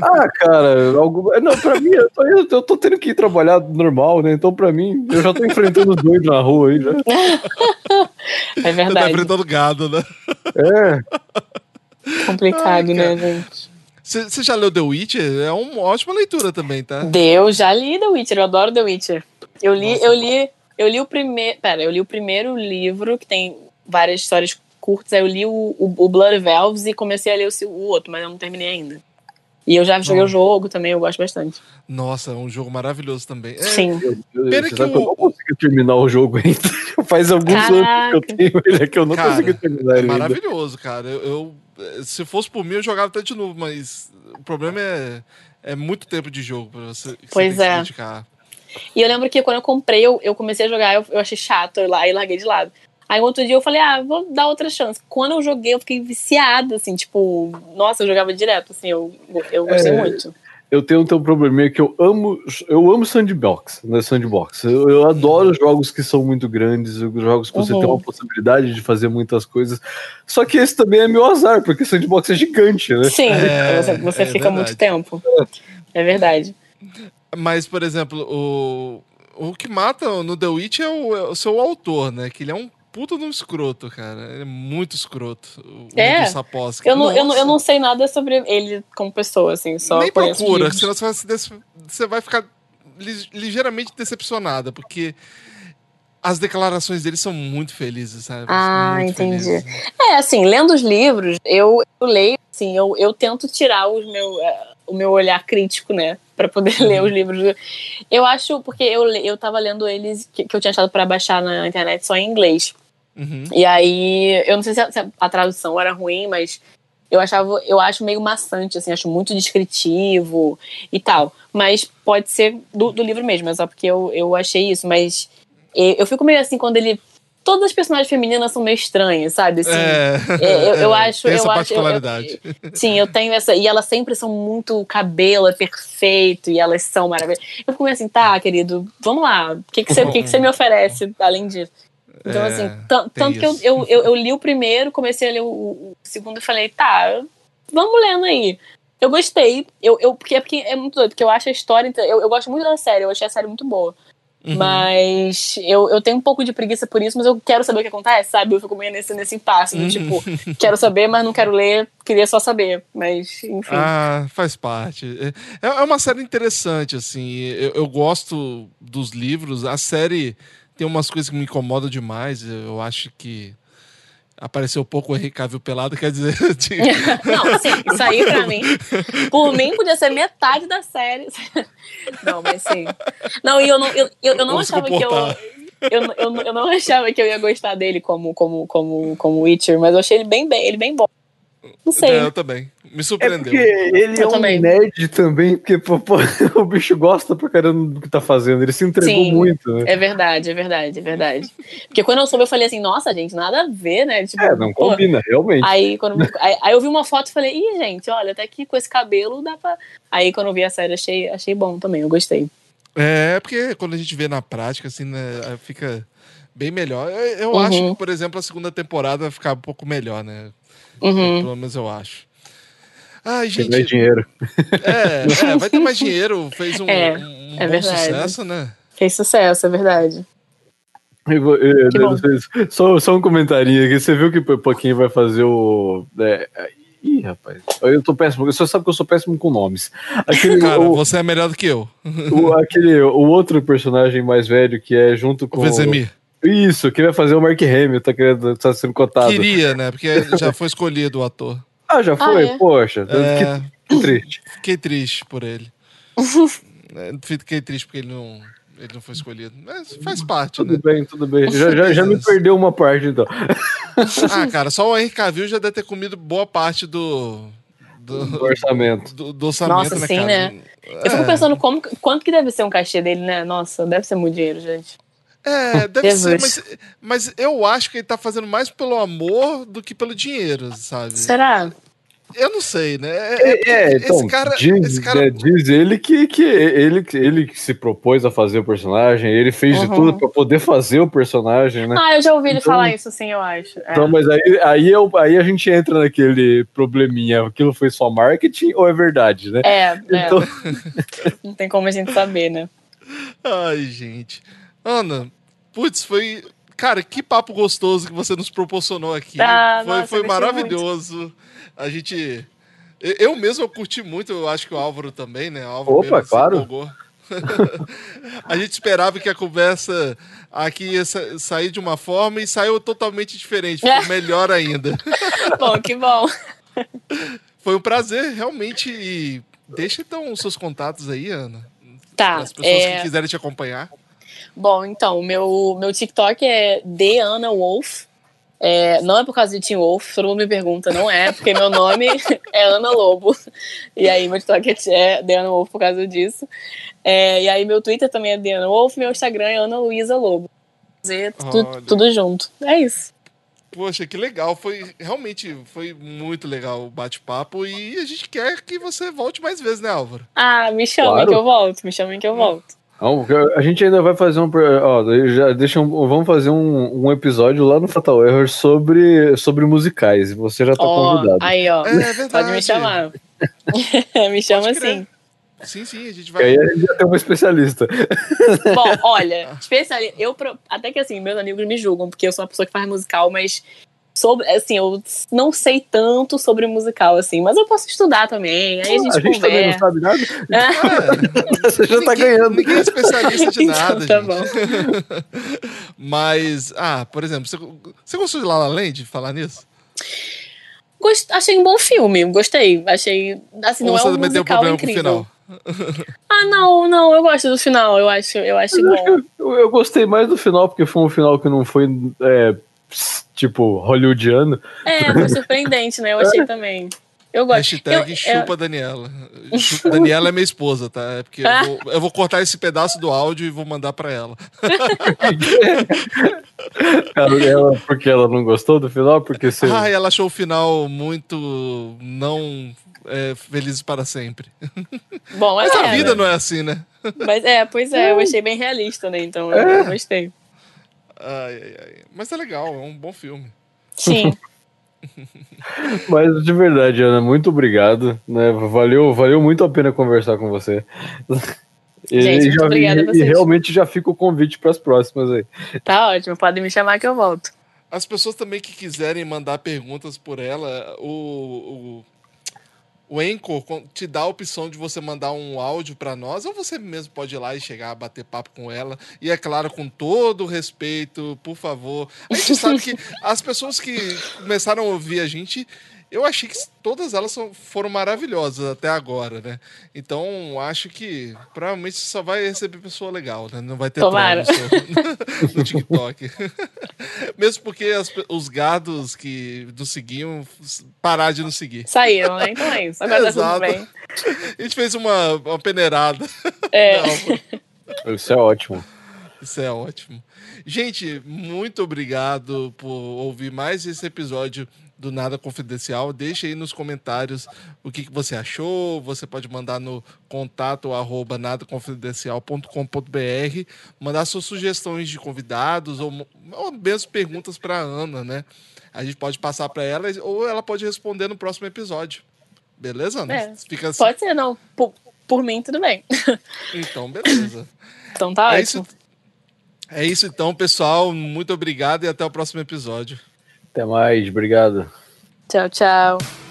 Ah, cara, algo... não, pra mim, eu tô, eu tô tendo que ir trabalhar normal, né? Então, pra mim, eu já tô enfrentando os dois na rua aí, né? É Você tá verdade. enfrentando gado, né? É, Complicado, Ai, né, gente? Você já leu The Witcher? É uma ótima leitura também, tá? Deus, já li The Witcher, eu adoro The Witcher. Eu li, Nossa. eu li, eu li o primeiro. Pera, eu li o primeiro livro, que tem várias histórias curtas, aí eu li o, o, o Blood Velves e comecei a ler o, o outro, mas eu não terminei ainda. E eu já joguei o jogo também, eu gosto bastante. Nossa, é um jogo maravilhoso também. É, Sim. eu, Pena você que que eu o- não consegui terminar o jogo ainda. Faz alguns anos que eu Caraca. tenho ele aqui, eu não Cara, consegui terminar é ele ainda. maravilhoso, cara. Eu, eu- se fosse por mim, eu jogava até de novo, mas o problema é, é muito tempo de jogo pra você, que você Pois que é. se dedicar. E eu lembro que quando eu comprei, eu, eu comecei a jogar, eu, eu achei chato, eu lá e larguei de lado. Aí outro dia eu falei, ah, vou dar outra chance. Quando eu joguei, eu fiquei viciada, assim, tipo, nossa, eu jogava direto, assim, eu, eu gostei É. muito. Eu tenho um probleminha que eu amo, eu amo sandbox, né? Sandbox. Eu, eu adoro jogos que são muito grandes, jogos que você Uhum. tem uma possibilidade de fazer muitas coisas. Só que esse também é meu azar, porque sandbox é gigante, né? Sim, É, você, você é fica verdade. muito tempo. É verdade. Mas, por exemplo, o, o que mata no The Witch é o, é o seu autor, né? Que ele é um puta no escroto, cara. Ele é muito escroto. O É? Eu não, eu, não, eu não sei nada sobre ele como pessoa, assim, só Nem procura, livros. senão você vai, des- você vai ficar li- ligeiramente decepcionada, porque as declarações dele são muito felizes, sabe? Ah, Muito entendi. felizes. É, assim, lendo os livros, eu, eu leio Assim, eu, eu tento tirar os meu, eh, o meu olhar crítico, né? Pra poder ler os livros. Eu acho, porque eu, eu tava lendo eles que, que eu tinha achado pra baixar na internet só em inglês. Uhum. E aí, eu não sei se a, se a tradução era ruim, mas eu achava, eu acho meio maçante, assim, acho muito descritivo e tal. Mas pode ser do, do livro mesmo, é só porque eu, eu achei isso. Mas e- eu fico meio assim quando ele. Todas as personagens femininas são meio estranhas, sabe? Assim, É, é, eu- eu acho- Tem eu essa acho- eu- eu- particularidade. Sim, eu tenho essa. E elas sempre são muito. Cabelo é perfeito e elas são maravilhosas. Eu fico meio assim, tá, querido, vamos lá. O que, que, você, que, que você me oferece além disso? Então, É, assim, tem tanto que eu, eu, eu, li o primeiro, comecei a ler o, segundo e falei, tá, vamos lendo aí. Eu gostei, eu, eu, porque, é porque é muito doido, porque eu acho a história. Eu, eu gosto muito da série, eu achei a série muito boa. Uhum. Mas eu, eu tenho um pouco de preguiça por isso, mas eu quero saber o que acontece, sabe? Eu fico meio nesse, nesse impasse, Uhum. do tipo, quero saber, mas não quero ler, queria só saber. Mas, enfim. Ah, faz parte. É, é uma série interessante, assim. Eu, eu gosto dos livros. A série tem umas coisas que me incomodam demais. Eu acho que apareceu pouco o Henrique Cavill pelado, quer dizer. de- Não, assim, isso aí pra mim, por mim podia ser metade da série. Não, mas sim. Não, e eu não, eu, eu, eu não Vamos achava que eu, eu, eu, não- eu não achava que eu ia gostar dele como, como, como, como Witcher, mas eu achei ele bem, bem, ele bem bom. Não sei. É, eu também. Me É surpreendeu. porque ele Eu é um também. nerd também, porque pô, pô, o bicho gosta pra caramba do que tá fazendo. Ele se entregou Sim. muito, né? É verdade, é verdade, é verdade. Porque quando eu soube, eu falei assim, nossa, gente, nada a ver, né? Tipo, É, não pô, combina, realmente. Aí, quando, aí, aí eu vi uma foto e falei, ih, gente, olha, até que com esse cabelo dá pra. Aí quando eu vi a série, achei, achei bom também, eu gostei. É, porque quando a gente vê na prática, assim, né, fica bem melhor. Eu, eu Uhum. acho que, por exemplo, a segunda temporada vai ficar um pouco melhor, né? Uhum. Pelo menos eu acho. Ai, Tem gente. mais dinheiro. É, é, vai ter mais dinheiro. Fez um, É, um é bom verdade. sucesso, né? Fez sucesso, é verdade. Eu vou- eu- Que eu- bom. Só, só um comentarinho aqui. Você viu que o Pouquinho vai fazer o. é, Ih, rapaz. Eu tô péssimo. Você sabe que eu sou péssimo com nomes. Aquele, Cara, o, você é melhor do que eu. o- aquele, o outro personagem mais velho que é junto O com. Vezemir. Isso, que vai fazer o Mark Hamill, tá, querendo, tá sendo cotado. Queria, né? Porque já foi escolhido o ator. Ah, já foi? é? Poxa, É, que, que triste. fiquei triste por ele. É, Fiquei triste porque ele não, ele não foi escolhido. Mas faz parte, Tudo né? bem, tudo bem. Já, já, já me perdeu uma parte, então. Ah, cara, só o Henry Cavill já deve ter comido boa parte do. Do, Do orçamento. do, do orçamento, Nossa, né, sim, cara? né? Eu fico É. pensando como, quanto que deve ser um cachê dele, né? Nossa, deve ser muito dinheiro, gente. É, deve ser, Jesus. mas, mas eu acho que ele tá fazendo mais pelo amor do que pelo dinheiro, sabe? Será? Eu não sei, né? É, É, porque é, então, esse cara. diz, esse cara é, diz ele que, que ele, ele que se propôs a fazer o personagem, ele fez de Uhum. tudo pra poder fazer o personagem, né? Ah, eu já ouvi ele Então- falar isso, sim, eu acho. É. Então, mas aí, aí, eu, aí a gente entra naquele probleminha, aquilo foi só marketing ou é verdade, né? É, é. Então, Não tem como a gente saber, né? Ai, gente. Ana, putz, foi. Cara, que papo gostoso que você nos proporcionou aqui. Ah, foi nossa, foi maravilhoso. A gente. eu- mesmo eu curti muito, eu acho que o Álvaro também, né? O Álvaro Opa, mesmo claro. a gente esperava que a conversa aqui ia sa- sair de uma forma e saiu totalmente diferente. Ficou melhor ainda. bom, que bom. Foi um prazer, realmente. E deixa então os seus contatos aí, Ana. Tá. Para as pessoas é, que quiserem te acompanhar. Bom, então, o meu, meu TikTok é The Ana Wolf. É, não é por causa de Teen Wolf, todo mundo me pergunta, não é, porque meu nome é Ana Lobo. E aí meu TikTok é The Ana Wolf por causa disso. É, e aí meu Twitter também é The Ana Wolf, meu Instagram é Ana Luísa Lobo. Fazer tu- tudo junto. É isso. Poxa, que legal. Foi realmente foi muito legal o bate-papo e a gente quer que você volte mais vezes, né, Álvaro? Ah, me chamem Claro. que eu volto, me chamem que eu volto. A gente ainda vai fazer um. Ó, já deixa um- vamos fazer um, um episódio lá no Fatal Error sobre, sobre musicais. Você já tá Ó, convidado. aí, ó. É verdade. Pode me chamar. me chama assim. Sim, sim, a gente E vai. aí a gente já tem uma especialista. Bom, olha, especialista. Eu, até que assim, meus amigos me julgam, porque eu sou uma pessoa que faz musical, mas sobre, assim, eu não sei tanto sobre musical, assim, mas eu posso estudar também. Aí a gente, a gente também não conversa. sabe nada. É, Você já tá ninguém- ganhando. Ninguém é especialista de Então, nada, tá gente. bom. Mas, ah, por exemplo, você, você gostou de La La Land, falar nisso? gost... achei um bom filme, gostei. Achei. Assim, não Ou é você um musical problema com o incrível. final? Ah, não, não, eu gosto do final, eu acho, eu acho bom. Eu, eu gostei mais do final, porque foi um final que não foi, é, tipo, hollywoodiano. É, foi surpreendente, né? Eu achei também. Eu gosto. Hashtag eu, chupa Daniela. Chu- Daniela é minha esposa, tá? É porque eu vou, eu vou cortar esse pedaço do áudio e vou mandar pra ela. Ela, porque ela não gostou do final, porque você. Ah, ela achou o final muito não é, felizes para sempre. Bom, Mas é, a vida né? não é assim, né? Mas é, pois é, eu achei bem realista, né? Então eu, É. eu gostei. Ai, ai, ai. Mas é legal, é um bom filme. Sim. Mas de verdade, Ana, muito obrigado. Né? Valeu, valeu muito a pena conversar com você. E, Gente, muito já- obrigada a e- e vocês. realmente já fica o convite para as próximas aí. Tá ótimo, podem me chamar que eu volto. As pessoas também que quiserem mandar perguntas por ela, o, o, o Anchor te dá a opção de você mandar um áudio para nós, ou você mesmo pode ir lá e chegar, bater papo com ela. E é claro, com todo o respeito, por favor. A gente sabe que as pessoas que começaram a ouvir a gente, eu achei que todas elas foram maravilhosas até agora, né? Então, acho que provavelmente você só vai receber pessoa legal, né? Não vai ter Tomara. no, seu- no TikTok. Mesmo porque as os gados que nos seguiam parar de nos seguir. Saíram, né? Então é isso. Agora tá Exato. tudo bem. A gente fez uma, uma peneirada. É. Não, Isso é ótimo. isso é ótimo. Gente, muito obrigado por ouvir mais esse episódio do Nada Confidencial. Deixe aí nos comentários o que, que você achou. Você pode mandar no contato arroba nadaconfidencial.com.br, mandar suas sugestões de convidados ou, ou mesmo perguntas para Ana, né? A gente pode passar para ela ou ela pode responder no próximo episódio. Beleza, Ana? É. Fica assim. Pode ser, não. Por, por mim, tudo bem. Então, beleza. Então tá É ótimo. isso, é isso então, pessoal. Muito obrigado e até o próximo episódio. Até mais, obrigado. Tchau, tchau.